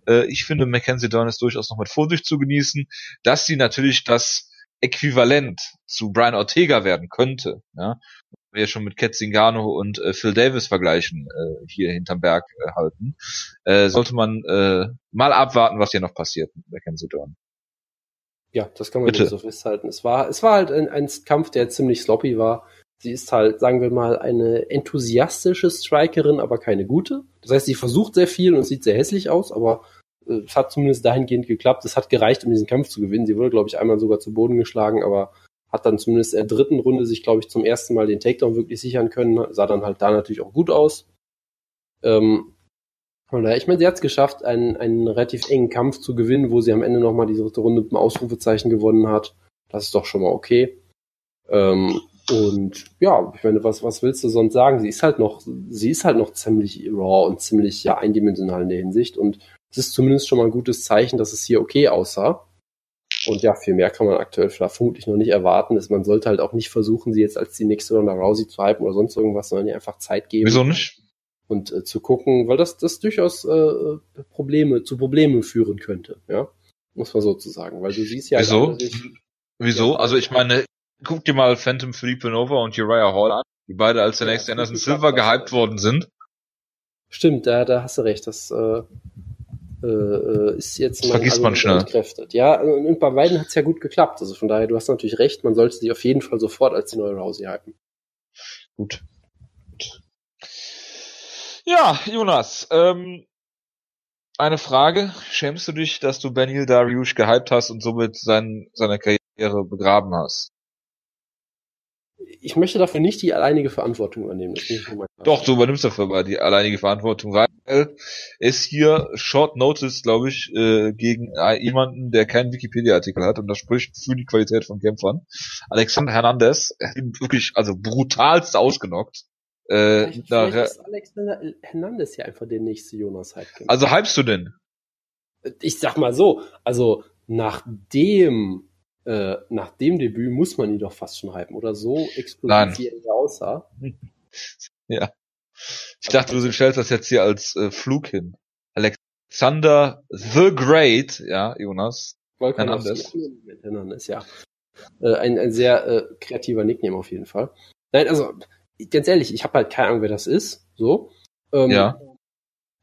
Äh, ich finde, Mackenzie Dern ist durchaus noch mit Vorsicht zu genießen, dass sie natürlich das Äquivalent zu Brian Ortega werden könnte, ja, wir schon mit Kat Zingano und äh, Phil Davis vergleichen, äh, hier hinterm Berg äh, halten, äh, sollte man äh, mal abwarten, was hier noch passiert mit Mackenzie Dern.
Ja, das kann man Bitte. so festhalten. Es war, es war halt ein, ein Kampf, der ziemlich sloppy war. Sie ist halt, sagen wir mal, eine enthusiastische Strikerin, aber keine gute. Das heißt, sie versucht sehr viel und sieht sehr hässlich aus, aber es hat zumindest dahingehend geklappt. Es hat gereicht, um diesen Kampf zu gewinnen. Sie wurde, glaube ich, einmal sogar zu Boden geschlagen, aber hat dann zumindest in der dritten Runde sich, glaube ich, zum ersten Mal den Takedown wirklich sichern können. Sah dann halt da natürlich auch gut aus. Ähm, ich meine, sie hat es geschafft, einen, einen relativ engen Kampf zu gewinnen, wo sie am Ende nochmal die dritte Runde mit dem Ausrufezeichen gewonnen hat. Das ist doch schon mal okay. Ähm, und ja, ich meine, was, was willst du sonst sagen? Sie ist halt noch, sie ist halt noch ziemlich raw und ziemlich ja eindimensional in der Hinsicht. Und es ist zumindest schon mal ein gutes Zeichen, dass es hier okay aussah. Und ja, viel mehr kann man aktuell vermutlich noch nicht erwarten. Ist, man sollte halt auch nicht versuchen, sie jetzt als die nächste Ronda Rousey zu hypen oder sonst irgendwas, sondern ihr einfach Zeit geben.
Wieso nicht?
Und äh, zu gucken, weil das, das durchaus äh, Probleme, zu Problemen führen könnte, ja. Muss man so zu sagen. Weil du siehst ja.
Wieso? Wieso? Also ich meine, guck dir mal Phantom Philippe Nova und Uriah Hall an, die beide als der nächste Anderson Silver gehypt worden sind.
Stimmt, da, da hast du recht. Das äh, äh, äh, ist jetzt
mal vergisst man schnell.
entkräftet. Ja, und bei beiden hat es ja gut geklappt. Also von daher, du hast natürlich recht, man sollte sie auf jeden Fall sofort als die neue Rousey halten.
Gut. Ja, Jonas, ähm, eine Frage. Schämst du dich, dass du Benil Dariush gehypt hast und somit sein, seine Karriere begraben hast?
Ich möchte dafür nicht die alleinige Verantwortung übernehmen.
Doch, du übernimmst dafür mal die alleinige Verantwortung, weil es hier Short Notice, glaube ich, äh, gegen jemanden, der keinen Wikipedia-Artikel hat und das spricht für die Qualität von Kämpfern. Alexander Hernandez, wirklich, also brutalst ausgenockt.
Äh, vielleicht, vielleicht ist Alexander Hernandez ja einfach der nächste Jonas Heidkamp.
Also hypst du denn?
Ich sag mal so, also nachdem äh, nach dem Debüt muss man ihn doch fast schon hypen, oder so explosiv wie er aussah.
Ja. Ich dachte, du stellst das jetzt hier als äh, Flug hin. Alexander the Great, ja, Jonas.
Hernandez. Hernandez, ja. Äh, ein, ein sehr äh, kreativer Nickname auf jeden Fall. Nein, also, ganz ehrlich, ich habe halt keine Ahnung, wer das ist. So.
Ähm, ja.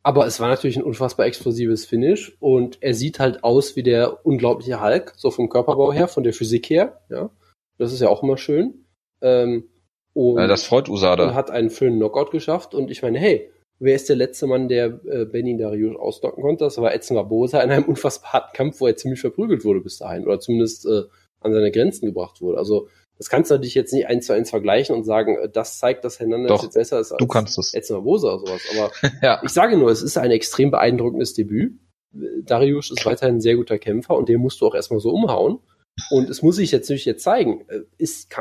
Aber es war natürlich ein unfassbar explosives Finish und er sieht halt aus wie der unglaubliche Hulk, so vom Körperbau her, von der Physik her, ja. Das ist ja auch immer schön. Ähm,
und ja, das freut Usada.
Und hat einen schönen Knockout geschafft und ich meine, hey, wer ist der letzte Mann, der äh, Benin Darius ausdocken konnte? Das war Edson Barbosa in einem unfassbar harten Kampf, wo er ziemlich verprügelt wurde bis dahin oder zumindest äh, an seine Grenzen gebracht wurde. Also das kannst du natürlich jetzt nicht eins zu eins vergleichen und sagen, äh, das zeigt, dass Hernandez
Doch,
jetzt besser ist
als du kannst es.
Edson Barbosa oder sowas. Aber ja. ich sage nur, es ist ein extrem beeindruckendes Debüt. Darius ist weiterhin ein sehr guter Kämpfer und den musst du auch erstmal so umhauen. Und es muss sich jetzt natürlich jetzt zeigen, äh, ist,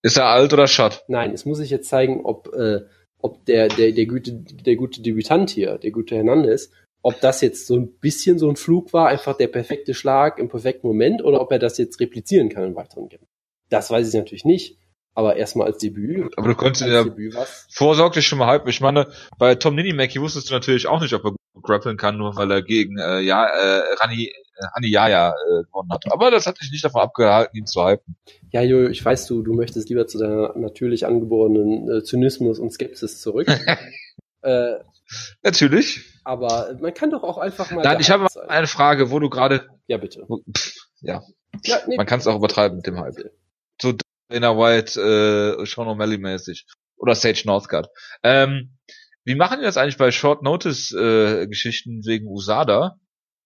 ist er alt oder Schott?
Nein, es muss sich jetzt zeigen, ob, äh, ob der, der, der, gute, der gute Debütant hier, der gute Hernandez, ob das jetzt so ein bisschen so ein Flug war, einfach der perfekte Schlag im perfekten Moment, oder ob er das jetzt replizieren kann in weiteren Kämpfen. Das weiß ich natürlich nicht. Aber erstmal als Debüt.
Aber du konntest ja vorsorglich schon mal halb. Ich meine, bei Tom Ninimaki wusstest du natürlich auch nicht, ob er gut grappeln kann, nur weil er gegen äh, ja, äh, Rani, äh, Yaya äh, gewonnen hat. Aber das hat dich nicht davon abgehalten, ihn zu hypen.
Ja, Jojo, ich weiß, du, du möchtest lieber zu deiner natürlich angeborenen äh, Zynismus und Skepsis zurück.
äh, natürlich.
Aber man kann doch auch einfach mal.
Nein, ich habe eine Frage, wo du gerade.
Ja, bitte.
ja. ja nee, man kann es auch übertreiben mit dem Hype. Dana White, äh, Sean O'Malley mäßig. Oder Sage Northcutt. Ähm, wie machen die das eigentlich bei Short Notice äh, Geschichten wegen USADA?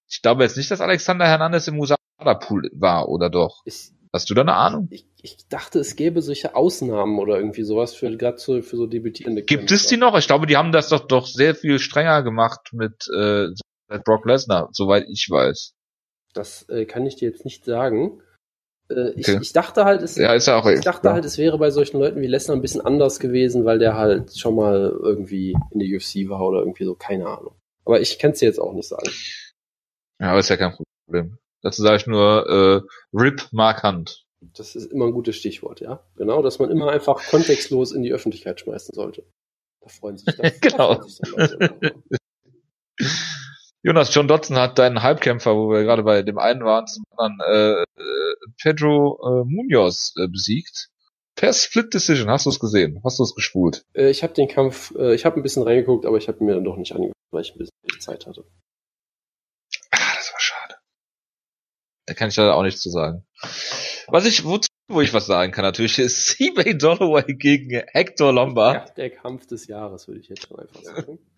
Ich glaube jetzt nicht, dass Alexander Hernandez im USADA Pool war, oder doch?
Ich,
Hast du da eine Ahnung?
ich, ich dachte, es gäbe solche Ausnahmen oder irgendwie sowas für gerade so, für so debütierende
Gibt es die noch? Ich glaube, die haben das doch doch sehr viel strenger gemacht mit äh, Brock Lesnar, soweit ich weiß.
Das äh, kann ich dir jetzt nicht sagen. Äh, ich,
Okay.
ich dachte halt, es,
Ja, ist ja auch
ich dachte
ja.
halt, es wäre bei solchen Leuten wie Lesnar ein bisschen anders gewesen, weil der halt schon mal irgendwie in der UFC war oder irgendwie so, keine Ahnung. Aber ich kann es dir jetzt auch nicht sagen.
Ja, aber ist ja kein Problem. Dazu sage ich nur äh, RIP Mark Hunt.
Das ist immer ein gutes Stichwort, ja. Genau, dass man immer einfach kontextlos in die Öffentlichkeit schmeißen sollte. Da freuen sich das.
Genau.
Da freuen sich dann Leute.
Jonas, John Dodson hat deinen Halbkämpfer, wo wir gerade bei dem einen waren, zum anderen äh, Pedro äh, Munoz äh, besiegt. Per Split Decision, hast du es gesehen? Hast du es gespult?
Äh, ich habe den Kampf, äh, ich habe ein bisschen reingeguckt, aber ich habe mir dann doch nicht angeguckt, weil ich ein bisschen Zeit hatte.
Ah, das war schade. Da kann ich leider auch nichts zu sagen. Was ich, wozu, wo ich was sagen kann natürlich, ist CJ Dolloway gegen Hector Lombard.
Ja, der Kampf des Jahres, würde ich jetzt schon einfach sagen.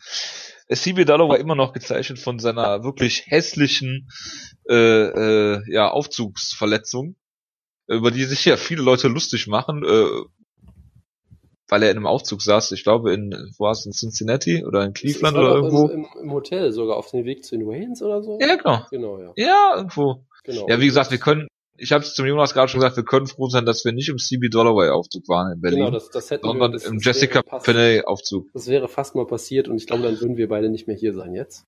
CB Dolloway immer noch gezeichnet von seiner wirklich hässlichen äh, äh, ja, Aufzugsverletzung, über die sich ja viele Leute lustig machen, äh, weil er in einem Aufzug saß. Ich glaube in, wo war es, in Cincinnati oder in Cleveland
war
oder irgendwo.
Im, im, Im Hotel sogar, auf dem Weg zu den Waynes oder so?
Ja, genau.
Genau, ja.
Ja, irgendwo.
Genau.
Ja, wie gesagt, wir können, ich habe es zum Jonas gerade schon gesagt, wir können froh sein, dass wir nicht im CB Dolloway Aufzug waren in Berlin,
Genau, das, das hätten
sondern
wir, das,
im
das
Jessica Penney Aufzug.
Das wäre fast mal passiert und ich glaube, dann würden wir beide nicht mehr hier sein jetzt.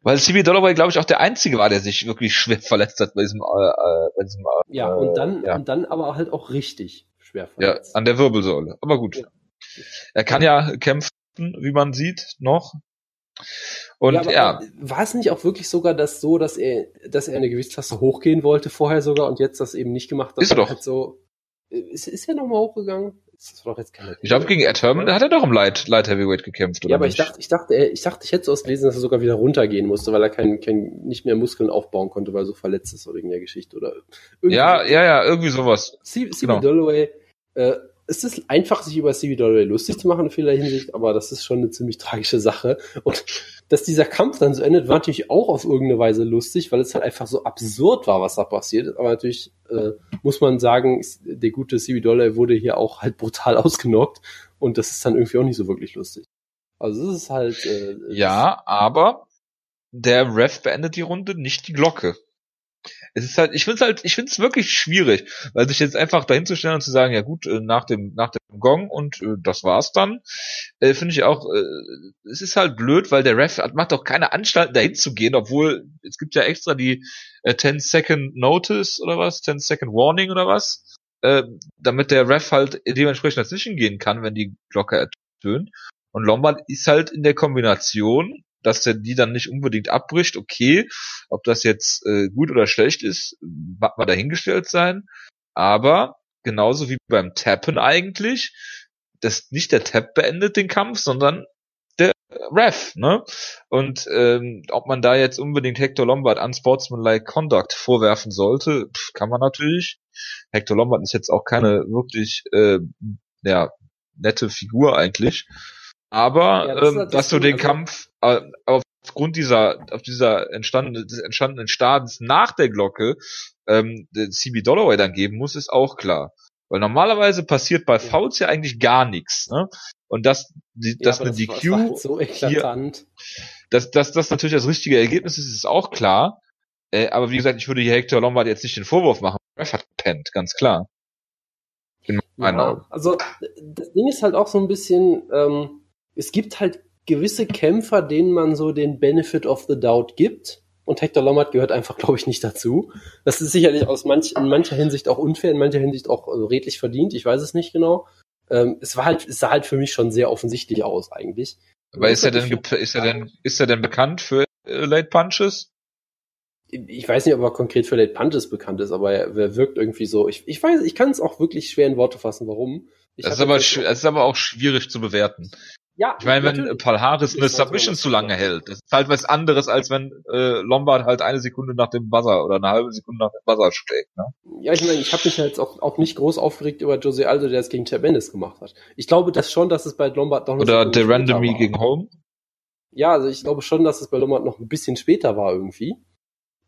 Weil CB Dolloway, glaube ich, auch der Einzige war, der sich wirklich schwer verletzt hat bei diesem, äh, äh, bei diesem äh,
Ja, und dann,
ja.
und dann aber halt auch richtig schwer
Ja,
verletzt.
an der Wirbelsäule. Aber gut.
Ja.
Er kann ja kämpfen, wie man sieht, noch. Und
ja,
ja,
war es nicht auch wirklich sogar das so, dass er, dass er eine Gewichtsklasse hochgehen wollte vorher sogar und jetzt das eben nicht gemacht hat?
Ist er doch.
Halt so, ist, ist er nochmal hochgegangen? Das war doch jetzt keine
ich glaube, gegen Ed Herman, hat er doch im Light, Light Heavyweight gekämpft, oder
Ja, aber
nicht?
ich dachte, ich dachte, ich dachte, ich hätte so was gelesen, dass er sogar wieder runtergehen musste, weil er kein, kein, nicht mehr Muskeln aufbauen konnte, weil er so verletzt ist oder wegen der Geschichte oder irgendwie
ja, ja, ja, irgendwie sowas.
CB
genau.
Dolloway, äh, es ist einfach, sich über CB Dolloway lustig zu machen in vieler Hinsicht, aber das ist schon eine ziemlich tragische Sache. Und dass dieser Kampf dann so endet, war natürlich auch auf irgendeine Weise lustig, weil es halt einfach so absurd war, was da passiert ist. Aber natürlich äh, muss man sagen, der gute CB Dolloway wurde hier auch halt brutal ausgenockt und das ist dann irgendwie auch nicht so wirklich lustig. Also es ist halt äh,
Ja, aber der Ref beendet die Runde, nicht die Glocke. Es ist halt, ich finde es halt, ich finde es wirklich schwierig, weil sich jetzt einfach dahin zu stellen und zu sagen, ja gut, äh, nach dem, nach dem Gong und äh, das war's dann, äh, finde ich auch, äh, es ist halt blöd, weil der Ref macht doch keine Anstalten dahin zu gehen, obwohl es gibt ja extra die äh, 10 Second Notice oder was, 10 Second Warning oder was, äh, damit der Ref halt dementsprechend dazwischen gehen kann, wenn die Glocke ertönt. Und Lombard ist halt in der Kombination, dass er die dann nicht unbedingt abbricht, okay, ob das jetzt äh, gut oder schlecht ist, mag mal dahingestellt sein, aber genauso wie beim Tappen eigentlich, dass nicht der Tap beendet den Kampf, sondern der Ref, ne? Und ähm, ob man da jetzt unbedingt Hector Lombard unsportsmanlike Conduct vorwerfen sollte, pf, kann man natürlich. Hector Lombard ist jetzt auch keine wirklich äh, ja, nette Figur eigentlich. Aber
Ja, das
ähm,
das
dass du den
also-
Kampf äh, aufgrund dieser, auf dieser entstandenen, des entstandenen Stadens nach der Glocke ähm, CB Dolloway dann geben muss, ist auch klar. Weil normalerweise passiert bei Fouls ja eigentlich gar nichts. Ne? Und dass, die,
Ja,
dass eine
das
DQ,
halt so eklatant.
dass, dass das natürlich das richtige Ergebnis ist, ist auch klar. Äh, aber wie gesagt, ich würde hier Hector Lombard jetzt nicht den Vorwurf machen. Ref hat gepennt, ganz klar. In meinen Augen.
Ja, also das Ding ist halt auch so ein bisschen, ähm, es gibt halt gewisse Kämpfer, denen man so den Benefit of the Doubt gibt. Und Hector Lombard gehört einfach, glaube ich, nicht dazu. Das ist sicherlich aus manch, in mancher Hinsicht auch unfair, in mancher Hinsicht auch äh, redlich verdient. Ich weiß es nicht genau. Ähm, es war halt, es sah halt für mich schon sehr offensichtlich aus, eigentlich.
Aber ist er denn, ist er denn, ist er denn bekannt für äh, Late Punches?
ich weiß nicht, ob er konkret für Late Punches bekannt ist, aber er, er wirkt irgendwie so. Ich, ich weiß, ich kann es auch wirklich schwer in Worte fassen, warum. Ich
Das ist aber, das ist aber auch schwierig zu bewerten. Ja, ich meine, wenn Paul Harris eine Submission zu lange hält, das ist halt was anderes, als wenn äh, Lombard halt eine Sekunde nach dem Buzzer oder eine halbe Sekunde nach dem Buzzer schlägt. Ne?
Ja, ich meine, ich habe mich jetzt auch, auch nicht groß aufgeregt über Jose Aldo, der es gegen Chad Mendes gemacht hat. Ich glaube das schon, dass es bei Lombard
noch Oder der Randomie gegen Home.
Ja, also ich glaube schon, dass es bei Lombard noch ein bisschen später war irgendwie.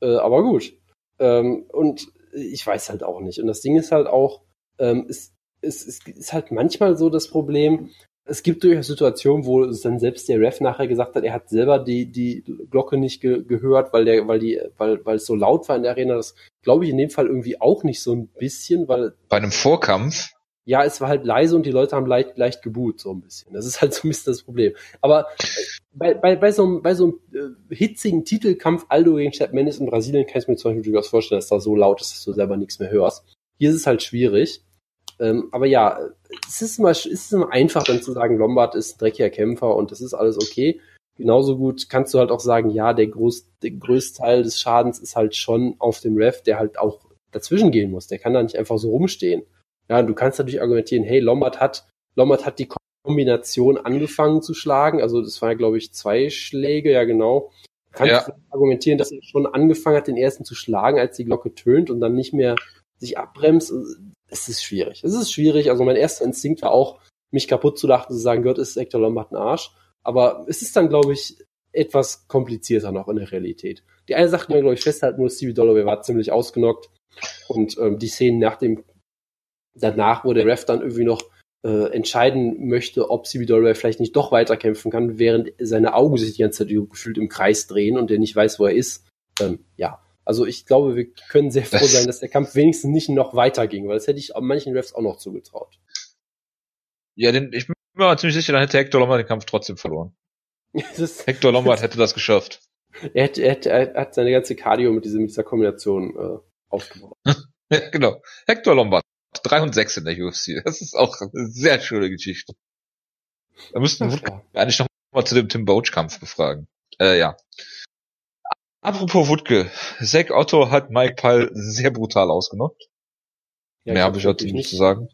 Äh, aber gut. Ähm, und ich weiß halt auch nicht. Und das Ding ist halt auch, ähm, es, es, es ist halt manchmal so das Problem, es gibt durchaus Situationen, wo es dann selbst der Ref nachher gesagt hat, er hat selber die, die Glocke nicht ge gehört, weil der, weil die, weil, weil es so laut war in der Arena. Das glaube ich in dem Fall irgendwie auch nicht so ein bisschen, weil.
Bei einem Vorkampf?
Ja, es war halt leise und die Leute haben leicht, leicht geboot, so ein bisschen. Das ist halt so ein bisschen das Problem. Aber bei, bei, bei so einem, bei so einem äh, hitzigen Titelkampf Aldo gegen Chad Mendes in Brasilien kann ich mir zum Beispiel durchaus vorstellen, dass da so laut ist, dass du selber nichts mehr hörst. Hier ist es halt schwierig. Ähm, aber ja, es ist immer, es ist immer einfach, dann zu sagen, Lombard ist ein dreckiger Kämpfer und das ist alles okay. Genauso gut kannst du halt auch sagen, ja, der, Groß, der größte Teil des Schadens ist halt schon auf dem Ref, der halt auch dazwischen gehen muss. Der kann da nicht einfach so rumstehen. Ja, du kannst natürlich argumentieren, hey, Lombard hat, Lombard hat die Kombination angefangen zu schlagen. Also das waren ja, glaube ich, zwei Schläge, ja genau. Kannst ja. argumentieren, dass er schon angefangen hat, den ersten zu schlagen, als die Glocke tönt und dann nicht mehr sich abbremst es ist schwierig. Es ist schwierig. Also mein erster Instinkt war auch, mich kaputt zu lachen, zu sagen, Gott ist Hector Lombard ein Arsch. Aber es ist dann, glaube ich, etwas komplizierter noch in der Realität. Die eine Sache, die man, glaube ich, festhalten muss, Stevie Dolloway war ziemlich ausgenockt. Und ähm, die Szenen nach dem, danach, wo der Ref dann irgendwie noch äh, entscheiden möchte, ob Stevie Dolloway vielleicht nicht doch weiterkämpfen kann, während seine Augen sich die ganze Zeit gefühlt im Kreis drehen und der nicht weiß, wo er ist. Ähm, ja, also ich glaube, wir können sehr froh sein, dass der Kampf wenigstens nicht noch weiterging, weil das hätte ich manchen Refs auch noch zugetraut.
Ja, denn ich bin mir ziemlich sicher, dann hätte Hector Lombard den Kampf trotzdem verloren. Hector Lombard hätte das geschafft.
Er, hätte, er, hätte, er hat seine ganze Cardio mit, diesem, mit dieser Kombination äh, aufgebaut.
ja, genau. Hector Lombard. 3 und 6 in der UFC. Das ist auch eine sehr schöne Geschichte. Da müssten wir eigentlich noch mal zu dem Tim Boach Kampf befragen. Äh, ja. Apropos Wutke, Zack Otto hat Mike Pyle sehr brutal ausgenockt. Ja, Mehr habe ich dazu nicht zu sagen.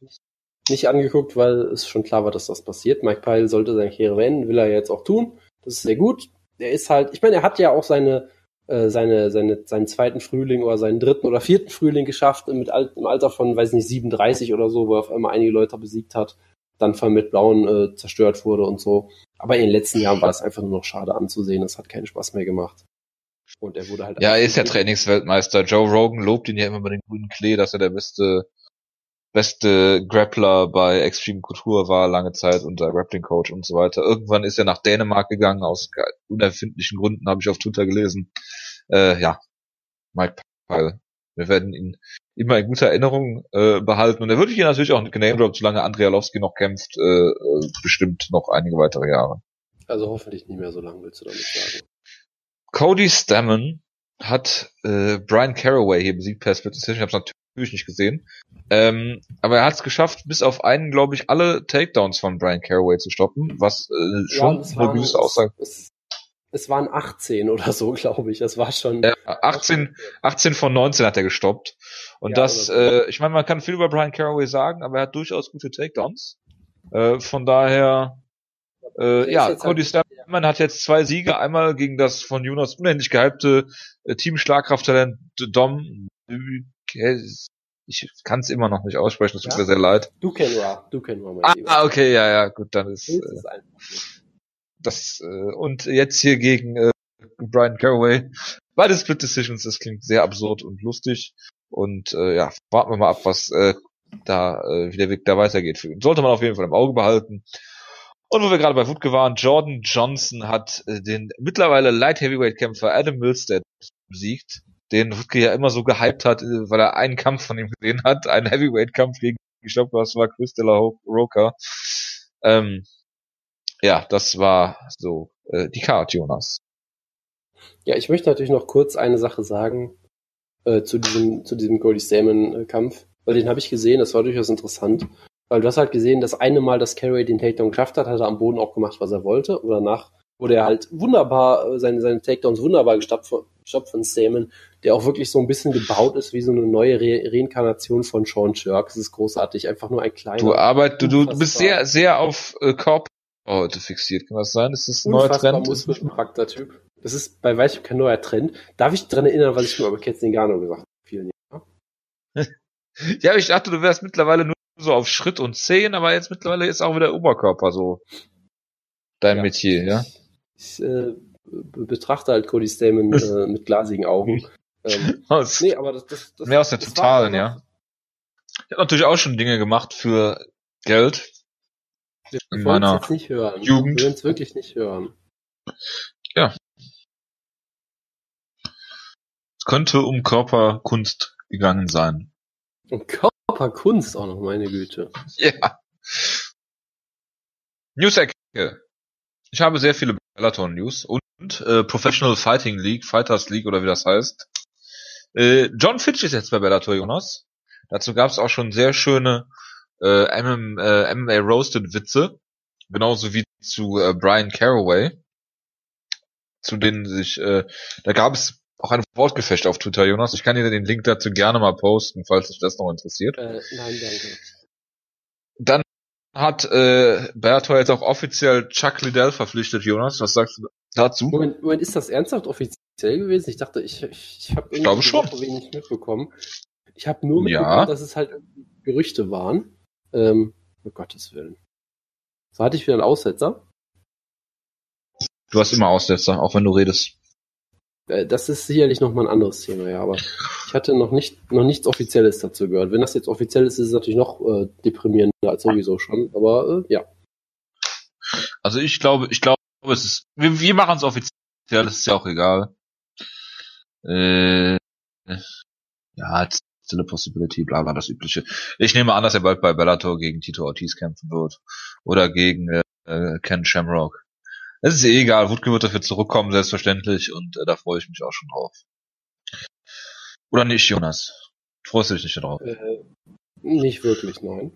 Nicht angeguckt, weil es schon klar war, dass das passiert. Mike Pyle sollte seine Karriere beenden, will er jetzt auch tun. Das ist sehr gut. Er ist halt, ich meine, er hat ja auch seine, äh, seine, seine, seinen zweiten Frühling oder seinen dritten oder vierten Frühling geschafft mit alt, im Alter von, weiß nicht, 37 oder so, wo er auf einmal einige Leute besiegt hat, dann von mit Blauen äh, zerstört wurde und so. Aber in den letzten Jahren war es einfach nur noch schade anzusehen. Es hat keinen Spaß mehr gemacht.
Und er wurde halt. Ja, er ist ja Trainingsweltmeister. Joe Rogan lobt ihn ja immer über den grünen Klee, dass er der beste, beste Grappler bei Extreme Couture war lange Zeit unter Grappling Coach und so weiter. Irgendwann ist er nach Dänemark gegangen, aus unerfindlichen Gründen, habe ich auf Twitter gelesen. Äh, ja, Mike Pyle. Wir werden ihn immer in guter Erinnerung äh, behalten. Und er würde hier natürlich auch genamedrop, solange Andrialowski noch kämpft, äh, äh, bestimmt noch einige weitere Jahre.
Also hoffentlich nicht mehr so lange, willst du damit sagen.
Cody Stammen hat äh, Brian Caraway hier besiegt per Split Decision. Ich habe es natürlich nicht gesehen. Ähm, aber er hat es geschafft, bis auf einen, glaube ich, alle Takedowns von Brian Caraway zu stoppen, was äh, schon ja, eine gewisse Aussage.
Es, es waren 18 oder so, glaube ich. Das war schon.
Ja, 18, 18 von 19 hat er gestoppt. Und ja, das, äh, ich meine, man kann viel über Brian Caraway sagen, aber er hat durchaus gute Takedowns. Äh, von daher äh, ja, Cody Stamman hat jetzt zwei Siege, einmal gegen das von Jonas unendlich gehypte äh, Team Schlagkrafttalent Dom. Ich kann es immer noch nicht aussprechen, es tut ja? mir sehr leid.
Du kennst ja, du kennst
mein Ah, okay, ja, ja, gut, dann ist, äh, das äh, und jetzt hier gegen äh, Brian Caraway. Beide Split Decisions, das klingt sehr absurd und lustig. Und äh, ja, warten wir mal ab, was äh, da, äh, wie der Weg da weitergeht. Sollte man auf jeden Fall im Auge behalten. Und wo wir gerade bei Wutke waren, Jordan Johnson hat äh, den mittlerweile Light Heavyweight Kämpfer Adam Milstead besiegt, den Wutke ja immer so gehypt hat, äh, weil er einen Kampf von ihm gesehen hat, einen Heavyweight Kampf gegen, ich glaube, was war Chris de la. Ähm, ja, das war so äh, die Karte, Jonas.
Ja, ich möchte natürlich noch kurz eine Sache sagen äh, zu diesem zu diesem Goldie Stamen Kampf, weil den habe ich gesehen, das war durchaus interessant. Weil du hast halt gesehen, das eine Mal, dass Carey den Takedown geschafft hat, hat er am Boden auch gemacht, was er wollte. Und danach wurde er halt wunderbar, äh, seine, seine Takedowns wunderbar gestoppt von, gestoppt von Stamen, der auch wirklich so ein bisschen gebaut ist wie so eine neue Re Reinkarnation von Sean Shirk. Das ist großartig, einfach nur ein kleiner.
Du arbeitest, du, du bist sehr, sehr auf äh, Korb heute fixiert. Kann das sein? Ist das ein neuer Trend? Ist
muskelbepackter Typ. Das ist bei weitem kein neuer Trend. Darf ich daran erinnern, was ich mal über Ketzingano gesagt habe? Vielen Jahren.
Ja, ich dachte, du wärst mittlerweile nur so auf Schritt und Zehen, aber jetzt mittlerweile ist auch wieder Oberkörper so dein
Ja.
Metier, ja?
Ich äh, be- betrachte halt Cody Stamen äh, mit glasigen Augen. Ähm,
Aus-
nee, aber das, das, das
Mehr aus der Totalen, ja. Ich habe natürlich auch schon Dinge gemacht für Geld.
Wir
In
wollen es
meiner
jetzt nicht hören.
Jugend.
Wir wollen es wirklich nicht hören.
Es könnte um Körperkunst gegangen sein.
Und Körperkunst auch noch, meine Güte.
Ja. News-Ecke. Ich habe sehr viele Bellator-News und äh, Professional Fighting League, Fighters League oder wie das heißt. Äh, John Fitch ist jetzt bei Bellator, Jonas. Dazu gab es auch schon sehr schöne äh, MM, äh, MMA Roasted Witze, genauso wie zu äh, Brian Caraway, zu denen sich, äh, da gab es auch ein Wortgefecht auf Twitter, Jonas. Ich kann dir den Link dazu gerne mal posten, falls dich das noch interessiert.
Äh, nein, danke.
Dann hat äh, Bellator jetzt auch offiziell Chuck Liddell verpflichtet, Jonas. Was sagst du dazu?
Moment, Moment, ist das ernsthaft offiziell gewesen? Ich dachte, ich, ich, ich habe irgendwie
glaube schon.
Woche wenig mitbekommen. Ich habe nur
Ja.
mitbekommen, dass es halt Gerüchte waren. Ähm, um Gottes Willen. So hatte ich wieder einen Aussetzer.
Du hast immer Aussetzer, auch wenn du redest.
Äh, das ist sicherlich nochmal ein anderes Thema, ja, aber ich hatte noch nicht noch nichts Offizielles dazu gehört. Wenn das jetzt offiziell ist, ist es natürlich noch äh, deprimierender als sowieso schon. Aber äh, ja.
Also ich glaube, ich glaube, es ist. Wir, wir machen es offiziell, das ist ja auch egal. Äh, ja, it's still a possibility, bla bla, das übliche. Ich nehme an, dass er bald bei Bellator gegen Tito Ortiz kämpfen wird. Oder gegen äh, Ken Shamrock. Es ist eh egal, Wutke wird dafür zurückkommen, selbstverständlich, und äh, da freue ich mich auch schon drauf. Oder nicht, Jonas? Freust du dich nicht darauf?
Äh, nicht wirklich, nein.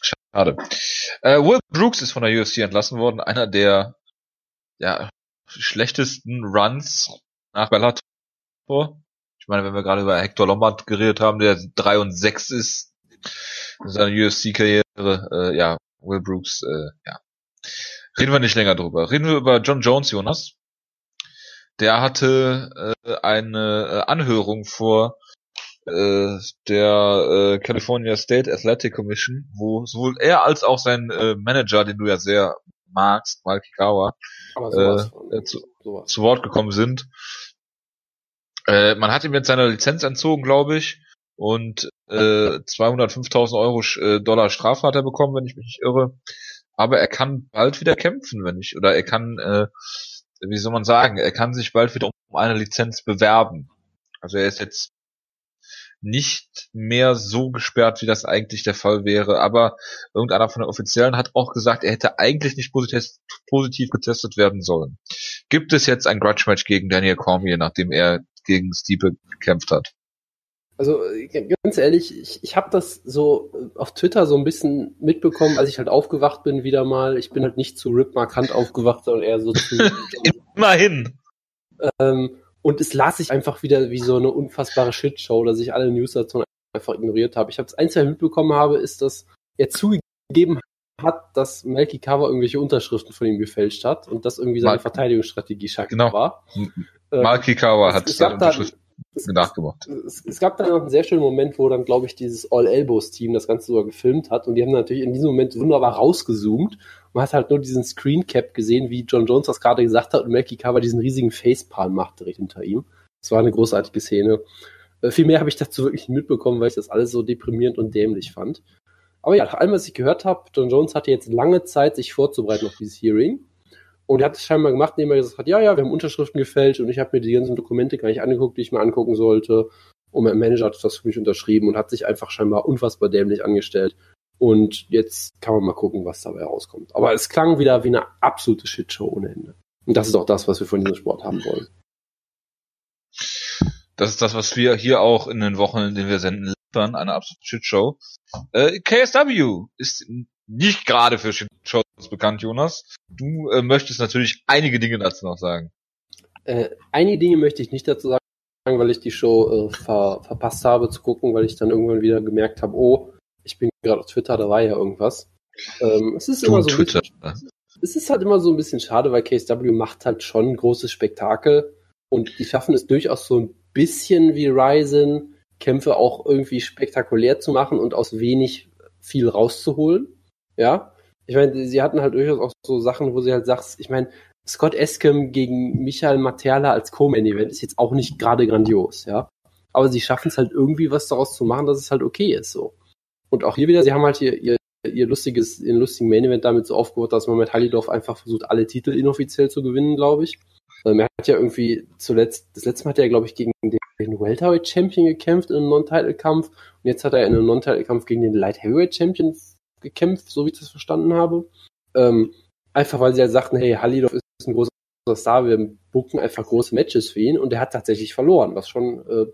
Schade. Äh, Will Brooks ist von der UFC entlassen worden, einer der ja, schlechtesten Runs nach Bellator. Ich meine, wenn wir gerade über Hector Lombard geredet haben, der 3 und 6 ist in seiner UFC-Karriere, äh, ja, Will Brooks, äh, ja. Reden wir nicht länger drüber. Reden wir über John Jones, Jonas. Der hatte äh, eine äh, Anhörung vor äh, der äh, California State Athletic Commission, wo sowohl er als auch sein äh, Manager, den du ja sehr magst, Mike Kawa,
Aber sowas
Äh, zu- zu Wort gekommen sind. Äh, man hat ihm jetzt seine Lizenz entzogen, glaube ich, und äh, 205.000 Euro äh, Dollar Strafe hat er bekommen, wenn ich mich nicht irre. Aber er kann bald wieder kämpfen, wenn ich, oder er kann, äh, wie soll man sagen, er kann sich bald wieder um eine Lizenz bewerben. Also er ist jetzt nicht mehr so gesperrt, wie das eigentlich der Fall wäre. Aber irgendeiner von den Offiziellen hat auch gesagt, er hätte eigentlich nicht positiv, getestet werden sollen. Gibt es jetzt ein Grudge-Match gegen Daniel Cormier, nachdem er gegen Stipe gekämpft hat?
Also äh, ganz ehrlich, ich, ich habe das so äh, auf Twitter so ein bisschen mitbekommen, als ich halt aufgewacht bin wieder mal. Ich bin halt nicht zu Rip markant aufgewacht, sondern eher so zu
Immerhin.
ähm, und es las sich einfach wieder wie so eine unfassbare Shitshow, dass ich alle News dazu einfach ignoriert habe. Ich habe das Einzige mitbekommen habe, ist, dass er zugegeben hat, dass Melky Cover irgendwelche Unterschriften von ihm gefälscht hat und das irgendwie seine
Mal-
Verteidigungsstrategie scheinbar
Genau.
war. Äh,
Malki Kawa
es-
hat
es
seine
gab da-
Unterschrift
es-
nachgemacht.
es, es gab dann noch einen sehr schönen Moment, wo dann, glaube ich, dieses All Elbows Team das Ganze sogar gefilmt hat und die haben natürlich in diesem Moment wunderbar rausgezoomt. Man hat halt nur diesen Screen Cap gesehen, wie John Jones das gerade gesagt hat und Melky Cover diesen riesigen Facepalm machte direkt hinter ihm. Das war eine großartige Szene. Äh, viel mehr habe ich dazu wirklich mitbekommen, weil ich das alles so deprimierend und dämlich fand. Aber ja, nach allem, was ich gehört habe, John Jones hatte jetzt lange Zeit, sich vorzubereiten auf dieses Hearing. Und er hat es scheinbar gemacht, indem er gesagt hat, ja, ja, wir haben Unterschriften gefälscht und ich habe mir die ganzen Dokumente gar nicht angeguckt, die ich mir angucken sollte. Und mein Manager hat das für mich unterschrieben und hat sich einfach scheinbar unfassbar dämlich angestellt. Und jetzt kann man mal gucken, was dabei rauskommt. Aber es klang wieder wie eine absolute Shitshow ohne Ende. Und das ist auch das, was wir von diesem Sport haben wollen.
Das ist das, was wir hier auch in den Wochen, in denen wir senden, liefern, eine absolute Shitshow. Äh, KSW ist nicht gerade für Shitshows bekannt, Jonas. Du äh, möchtest natürlich einige Dinge dazu noch sagen.
Äh, einige Dinge möchte ich nicht dazu sagen, weil ich die Show äh, ver verpasst habe zu gucken, weil ich dann irgendwann wieder gemerkt habe, oh, ich bin gerade auf Twitter, da war ja irgendwas. Ähm, es ist
Du
immer so
Twitter.
bisschen, es ist halt immer so ein bisschen schade, weil KSW macht halt schon ein großes Spektakel und die schaffen es durchaus so ein bisschen wie Ryzen, Kämpfe auch irgendwie spektakulär zu machen und aus wenig viel rauszuholen. Ja. Ich meine, sie hatten halt durchaus auch so Sachen, wo sie halt sagst, ich meine, Scott Eskem gegen Michael Materla als Co-Main-Event ist jetzt auch nicht gerade grandios, ja. Aber sie schaffen es halt irgendwie was daraus zu machen, dass es halt okay ist, so. Und auch hier wieder, sie haben halt hier ihr, ihr lustiges, ihren lustigen Main-Event damit so aufgebaut, dass man mit Halidorf einfach versucht, alle Titel inoffiziell zu gewinnen, glaube ich. Ähm, er hat ja irgendwie zuletzt, das letzte Mal hat er, glaube ich, gegen den, den Welterweight Champion gekämpft in einem Non-Title-Kampf. Und jetzt hat er in einem Non-Title-Kampf gegen den Light Heavyweight Champion gekämpft, so wie ich das verstanden habe. Ähm, einfach weil sie halt sagten, hey, Halidorf ist ein großer Star, wir bucken einfach große Matches für ihn und er hat tatsächlich verloren, was schon äh,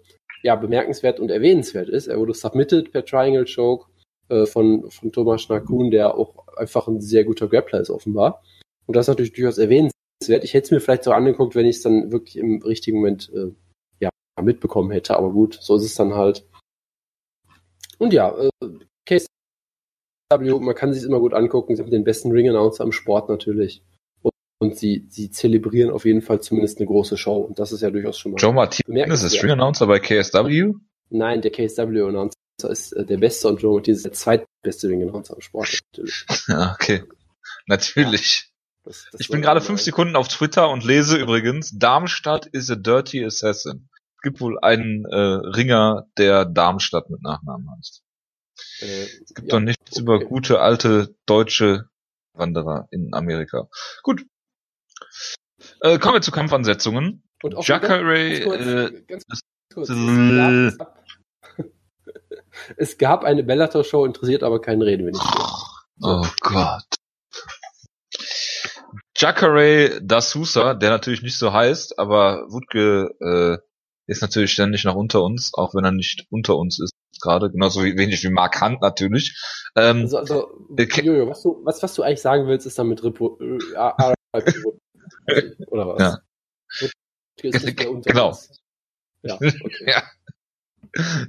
ja bemerkenswert und erwähnenswert ist. Er wurde submitted per Triangle Choke äh, von, von Thomas Schnakun, der auch einfach ein sehr guter Grappler ist offenbar. Und das ist natürlich durchaus erwähnenswert. Ich hätte es mir vielleicht so angeguckt, wenn ich es dann wirklich im richtigen Moment äh, ja, mitbekommen hätte, aber gut, so ist es dann halt. Und ja, äh, Case man kann sich immer gut angucken, sie haben den besten Ring-Announcer im Sport natürlich und sie, sie zelebrieren auf jeden Fall zumindest eine große Show und das ist ja durchaus schon mal.
Joe Martinez ist Ring Announcer bei KSW?
Nein, der KSW Announcer ist äh, der beste und Joe Martinez ist der zweitbeste Ring Announcer im Sport natürlich.
Ja, okay. Natürlich. Ja, das, das ich bin gerade fünf Sekunden auf Twitter und lese übrigens, Darmstadt is a dirty assassin. Es gibt wohl einen äh, Ringer, der Darmstadt mit Nachnamen heißt. Äh, es gibt ja, doch nichts okay. über gute alte deutsche Wanderer in Amerika. Gut, äh, kommen wir zu Kampfansetzungen.
Und auch Jacare, ganz, äh, ganz kurz, es, gab, es gab eine Bellator-Show, interessiert aber keinen Reden, wenn ich
so. Oh Gott. Jacare D'Souza, der natürlich nicht so heißt, aber Wutke äh, ist natürlich ständig noch unter uns, auch wenn er nicht unter uns ist gerade, genauso wenig wie Mark Hunt natürlich.
Ähm, also, also äh, Jojo, was du, was, was du eigentlich sagen willst, ist damit Repo, äh, oder was?
Ja. Genau. Ja, okay. ja.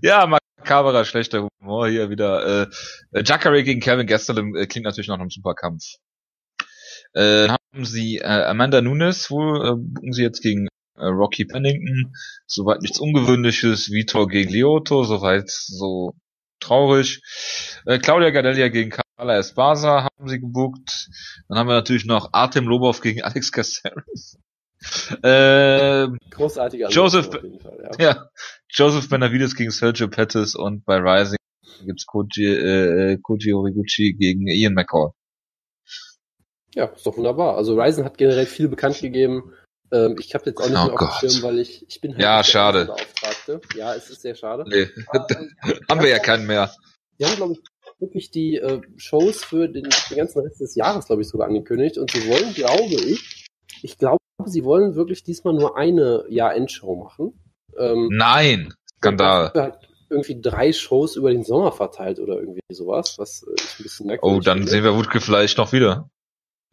ja, makaberer, schlechter Humor hier wieder. Äh, Jacare gegen Kevin Gastelum äh, klingt natürlich nach einem Superkampf. Äh, haben sie äh, Amanda Nunes, wo äh, buchen sie jetzt gegen äh, Rocky Pennington, soweit nichts Ungewöhnliches, Vitor gegen Lioto, soweit so traurig. Äh, Claudia Gadelia gegen Carla Espasa haben sie gebucht. Dann haben wir natürlich noch Artem Lobov gegen Alex Caceres.
Äh, Großartiger
Joseph, Fall, ja. ja. Joseph Benavides gegen Sergio Pettis und bei Rising gibt's Koji, äh, Koji Origuchi gegen Ian McCall.
Ja, ist doch wunderbar. Also Ryzen hat generell viel bekannt gegeben. Ähm, ich habe jetzt auch nicht oh mehr Gott. auf dem Schirm, weil ich, ich bin halt
ja, schade.
Beauftragte. Ja, es ist sehr schade.
Nee. haben wir ja keinen mehr.
Wir haben, glaube ich, wirklich die äh, Shows für den, den ganzen Rest des Jahres, glaube ich, sogar angekündigt. Und sie wollen, glaube ich, ich glaube, sie wollen wirklich diesmal nur eine Jahr-Endshow machen.
Ähm, Nein! Skandal.
Halt irgendwie drei Shows über den Sommer verteilt oder irgendwie sowas, was äh, ich ein bisschen
merkwürdig Oh, dann finde. sehen wir Wutke vielleicht noch wieder.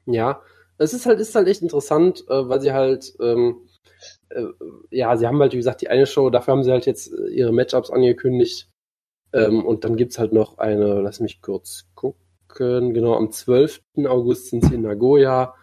Ja, es ist halt, ist halt echt interessant, äh, weil sie halt, ähm, äh, ja, sie haben halt, wie gesagt, die eine Show, dafür haben sie halt jetzt äh, ihre Matchups angekündigt. Ähm, und dann gibt's halt noch eine, lass mich kurz gucken, genau, am 12. August sind sie in Nagoya,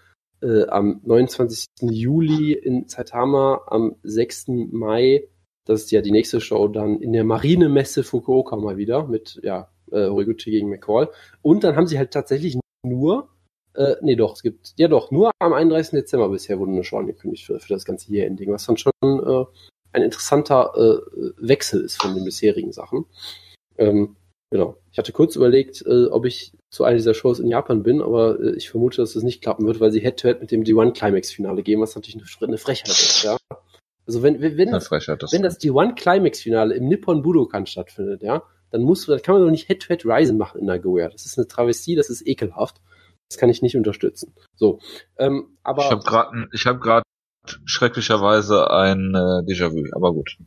äh, am 29. Juli in Saitama, am 6. Mai, das ist ja die nächste Show, dann in der Marinemesse Fukuoka mal wieder mit, ja, äh, Horiguchi gegen McCall. Und dann haben sie halt tatsächlich nur äh, nee, doch, es gibt, ja doch, nur am 31. Dezember bisher wurde eine Show angekündigt für, für das ganze Year-Ending, was dann schon äh, ein interessanter äh, Wechsel ist von den bisherigen Sachen. Ähm, genau. Ich hatte kurz überlegt, äh, ob ich zu einer dieser Shows in Japan bin, aber äh, ich vermute, dass das nicht klappen wird, weil sie Head-to-Head -head mit dem D1 Climax Finale gehen, was natürlich eine, eine Frechheit ist, ja. Also wenn, wenn, wenn, das, wenn das D1 Climax Finale im Nippon Budokan stattfindet, ja, dann muss, dann kann man doch nicht Head-to-Head -head Ryzen machen in Nagoya. Das ist eine Travestie, das ist ekelhaft. Das kann ich nicht unterstützen. So, ähm, aber
ich habe gerade, ich habe gerade schrecklicherweise ein äh, Déjà-vu, aber gut.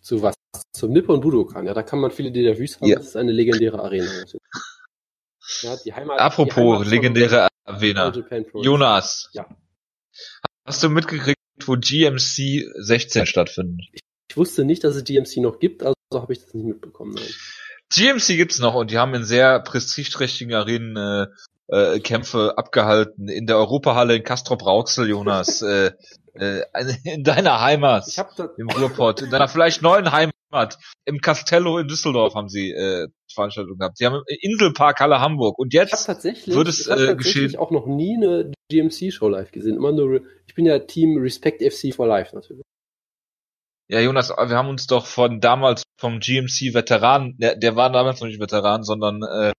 Zu was? Zum Nippon Budokan. Ja, da kann man viele Déjà-vus haben. Ja. Das ist eine legendäre Arena.
Ja, die Heimat, Apropos die Heimat legendäre Arena. Jonas. Ja. Hast du mitgekriegt, wo GMC 16 stattfindet?
Ich, ich, wusste nicht, dass es GMC noch gibt, also habe ich das nicht mitbekommen. Nein.
GMC gibt's noch und die haben in sehr prestigeträchtigen Arenen äh, äh, Kämpfe abgehalten. In der Europahalle in Castrop Rauxel, Jonas. äh, äh, in deiner Heimat.
Ich hab da,
Im Ruhrpott. In deiner vielleicht neuen Heimat. Im Castello in Düsseldorf haben sie äh, Veranstaltungen gehabt. Sie haben Inselpark Halle Hamburg. Und
ich
jetzt
tatsächlich,
wird es,
ich hab
äh, geschehen.
auch noch nie eine GMC-Show live gesehen. Immer nur, ich bin ja Team Respect FC for Life natürlich.
Ja, Jonas, wir haben uns doch von damals vom GMC Veteran, der, der war damals noch nicht Veteran, sondern äh,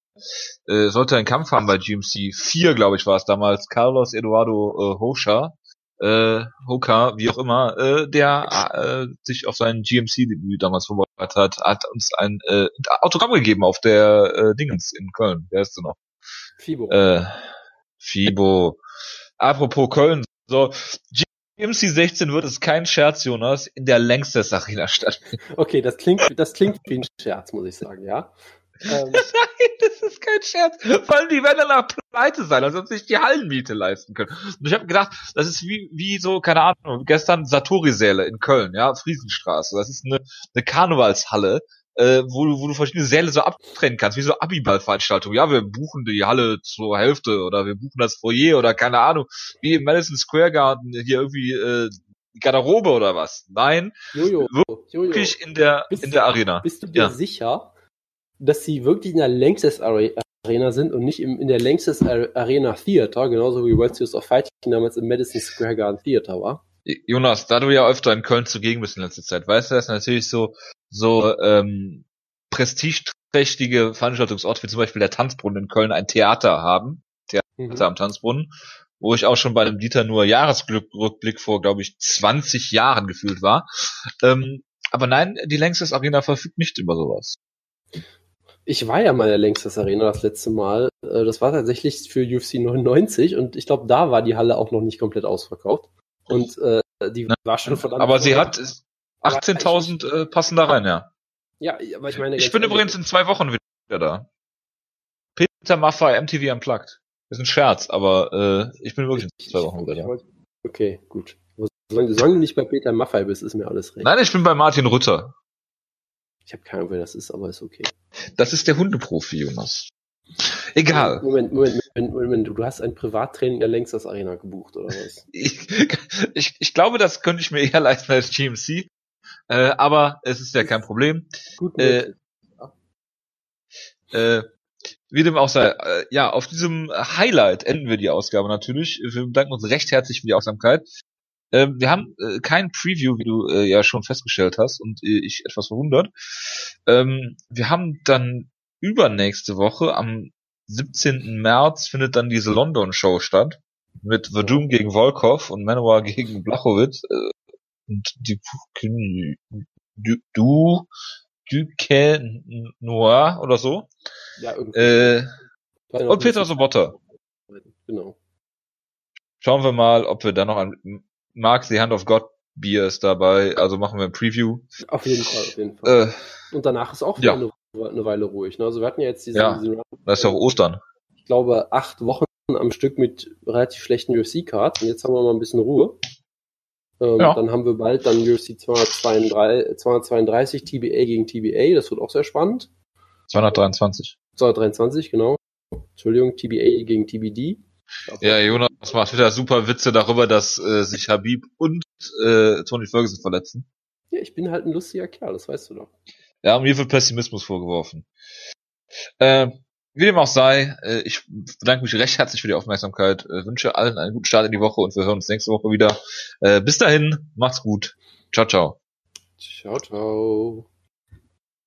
äh, sollte einen Kampf haben bei GMC 4, glaube ich, war es damals, Carlos Eduardo äh, Hosha, äh, Hoka, wie auch immer, äh, der äh, sich auf sein GMC-Debüt damals vorbereitet hat, hat uns ein äh, Autogramm gegeben auf der äh, Dingens in Köln. Wer ist denn noch?
Fibo.
Äh, Fibo. Apropos Köln, so GMC 16 wird es kein Scherz, Jonas, in der Längstes Arena stattfinden.
Okay, das klingt, das klingt wie ein Scherz, muss ich sagen, ja. Ähm,
Nein, das ist kein Scherz. Vor allem, die werden danach pleite sein, als ob sie sich die Hallenmiete leisten können. Und ich habe gedacht, das ist wie, wie so, keine Ahnung, gestern Satori-Säle in Köln, ja, Friesenstraße. Das ist eine, eine Karnevalshalle, äh, wo, du, wo du verschiedene Säle so abtrennen kannst, wie so Abiball-Veranstaltungen. Ja, wir buchen die Halle zur Hälfte oder wir buchen das Foyer oder keine Ahnung, wie im Madison Square Garden hier irgendwie äh, Garderobe oder was. Nein,
Jojo, Jojo,
wirklich in der,
Bist
in
du-
der Arena.
bist du dir
Ja.
sicher, dass sie wirklich in der Lanxess Are- Arena sind und nicht im, in der Lanxess Are- Arena Theater, genauso wie World Series of Fighting damals im Madison Square Garden Theater war?
Jonas, da du ja öfter in Köln zugegen bist in letzter Zeit, weißt du, dass natürlich so so ähm, prestigeträchtige Veranstaltungsorte wie zum Beispiel der Tanzbrunnen in Köln ein Theater haben,
Mhm.
Theater am Tanzbrunnen, wo ich auch schon bei einem Dieter nur Jahresrückblick vor, glaube ich, 20 Jahren gefühlt war. Ähm, aber nein, die Längstes Arena verfügt nicht über sowas.
Ich war ja mal in der Lanxess Arena das letzte Mal. Äh, Das war tatsächlich für UFC 99 und ich glaube, da war die Halle auch noch nicht komplett ausverkauft. Und äh, die war schon verdammt.
Aber sie hat 18.000 äh, passen da rein, ja.
Ja, aber ich meine.
Ich bin übrigens in zwei Wochen wieder da. Peter Maffay, MTV Unplugged. Ist ein Scherz, aber äh, ich bin wirklich in zwei Wochen wieder da.
Okay, gut. Solange, solange du nicht bei Peter Maffay bist, ist mir alles recht.
Nein, ich bin bei Martin Rütter.
Ich habe keine Ahnung, wer das ist, aber ist okay.
Das ist der Hundeprofi, Jonas. Egal.
Moment, Moment, Moment, Moment. Du hast ein Privattraining der Längstes Arena gebucht, oder was?
Ich, ich, ich glaube, das könnte ich mir eher leisten als GMC. Äh, aber es ist ja kein Problem.
Gut,
Äh. Äh, wie dem auch sei, äh, ja, auf diesem Highlight enden wir die Ausgabe natürlich. Wir bedanken uns recht herzlich für die Aufmerksamkeit. Ähm, wir haben äh, kein Preview, wie du äh, ja schon festgestellt hast und äh, ich etwas verwundert. Ähm, wir haben dann übernächste Woche am 17. März findet dann diese London-Show statt mit Verdum gegen Volkov und Manowar gegen Blachowitz äh, und die du du Duque Noir oder so.
ja, irgendwie.
Äh, und. Peter Sobotta.
Genau.
Schauen wir mal, ob wir da noch ein Mark the Hand of God Bier ist dabei. Also machen wir ein Preview.
Auf jeden Fall, auf jeden Fall.
Äh,
Und danach ist auch wieder
ja.
eine, eine Weile ruhig. Ne? Also wir hatten ja jetzt diesen,
Ja.
diesen
das ist ja auch Ostern.
ich glaube, acht Wochen am Stück mit relativ schlechten UFC-Cards und jetzt haben wir mal ein bisschen Ruhe. Ähm,
Ja.
Dann haben wir bald dann UFC 232, 232 TBA gegen TBA, das wird auch sehr spannend.
223.
223, genau. Entschuldigung, TBA gegen TBD.
Ja, Jonas macht wieder super Witze darüber, dass äh, sich Habib und äh, Tony Ferguson verletzen.
Ja, ich bin halt ein lustiger Kerl, das weißt du doch.
Ja, mir wird Pessimismus vorgeworfen. Äh, wie dem auch sei, äh, ich bedanke mich recht herzlich für die Aufmerksamkeit, äh, wünsche allen einen guten Start in die Woche und wir hören uns nächste Woche wieder. Äh, bis dahin, macht's gut. Ciao, ciao.
Ciao, ciao.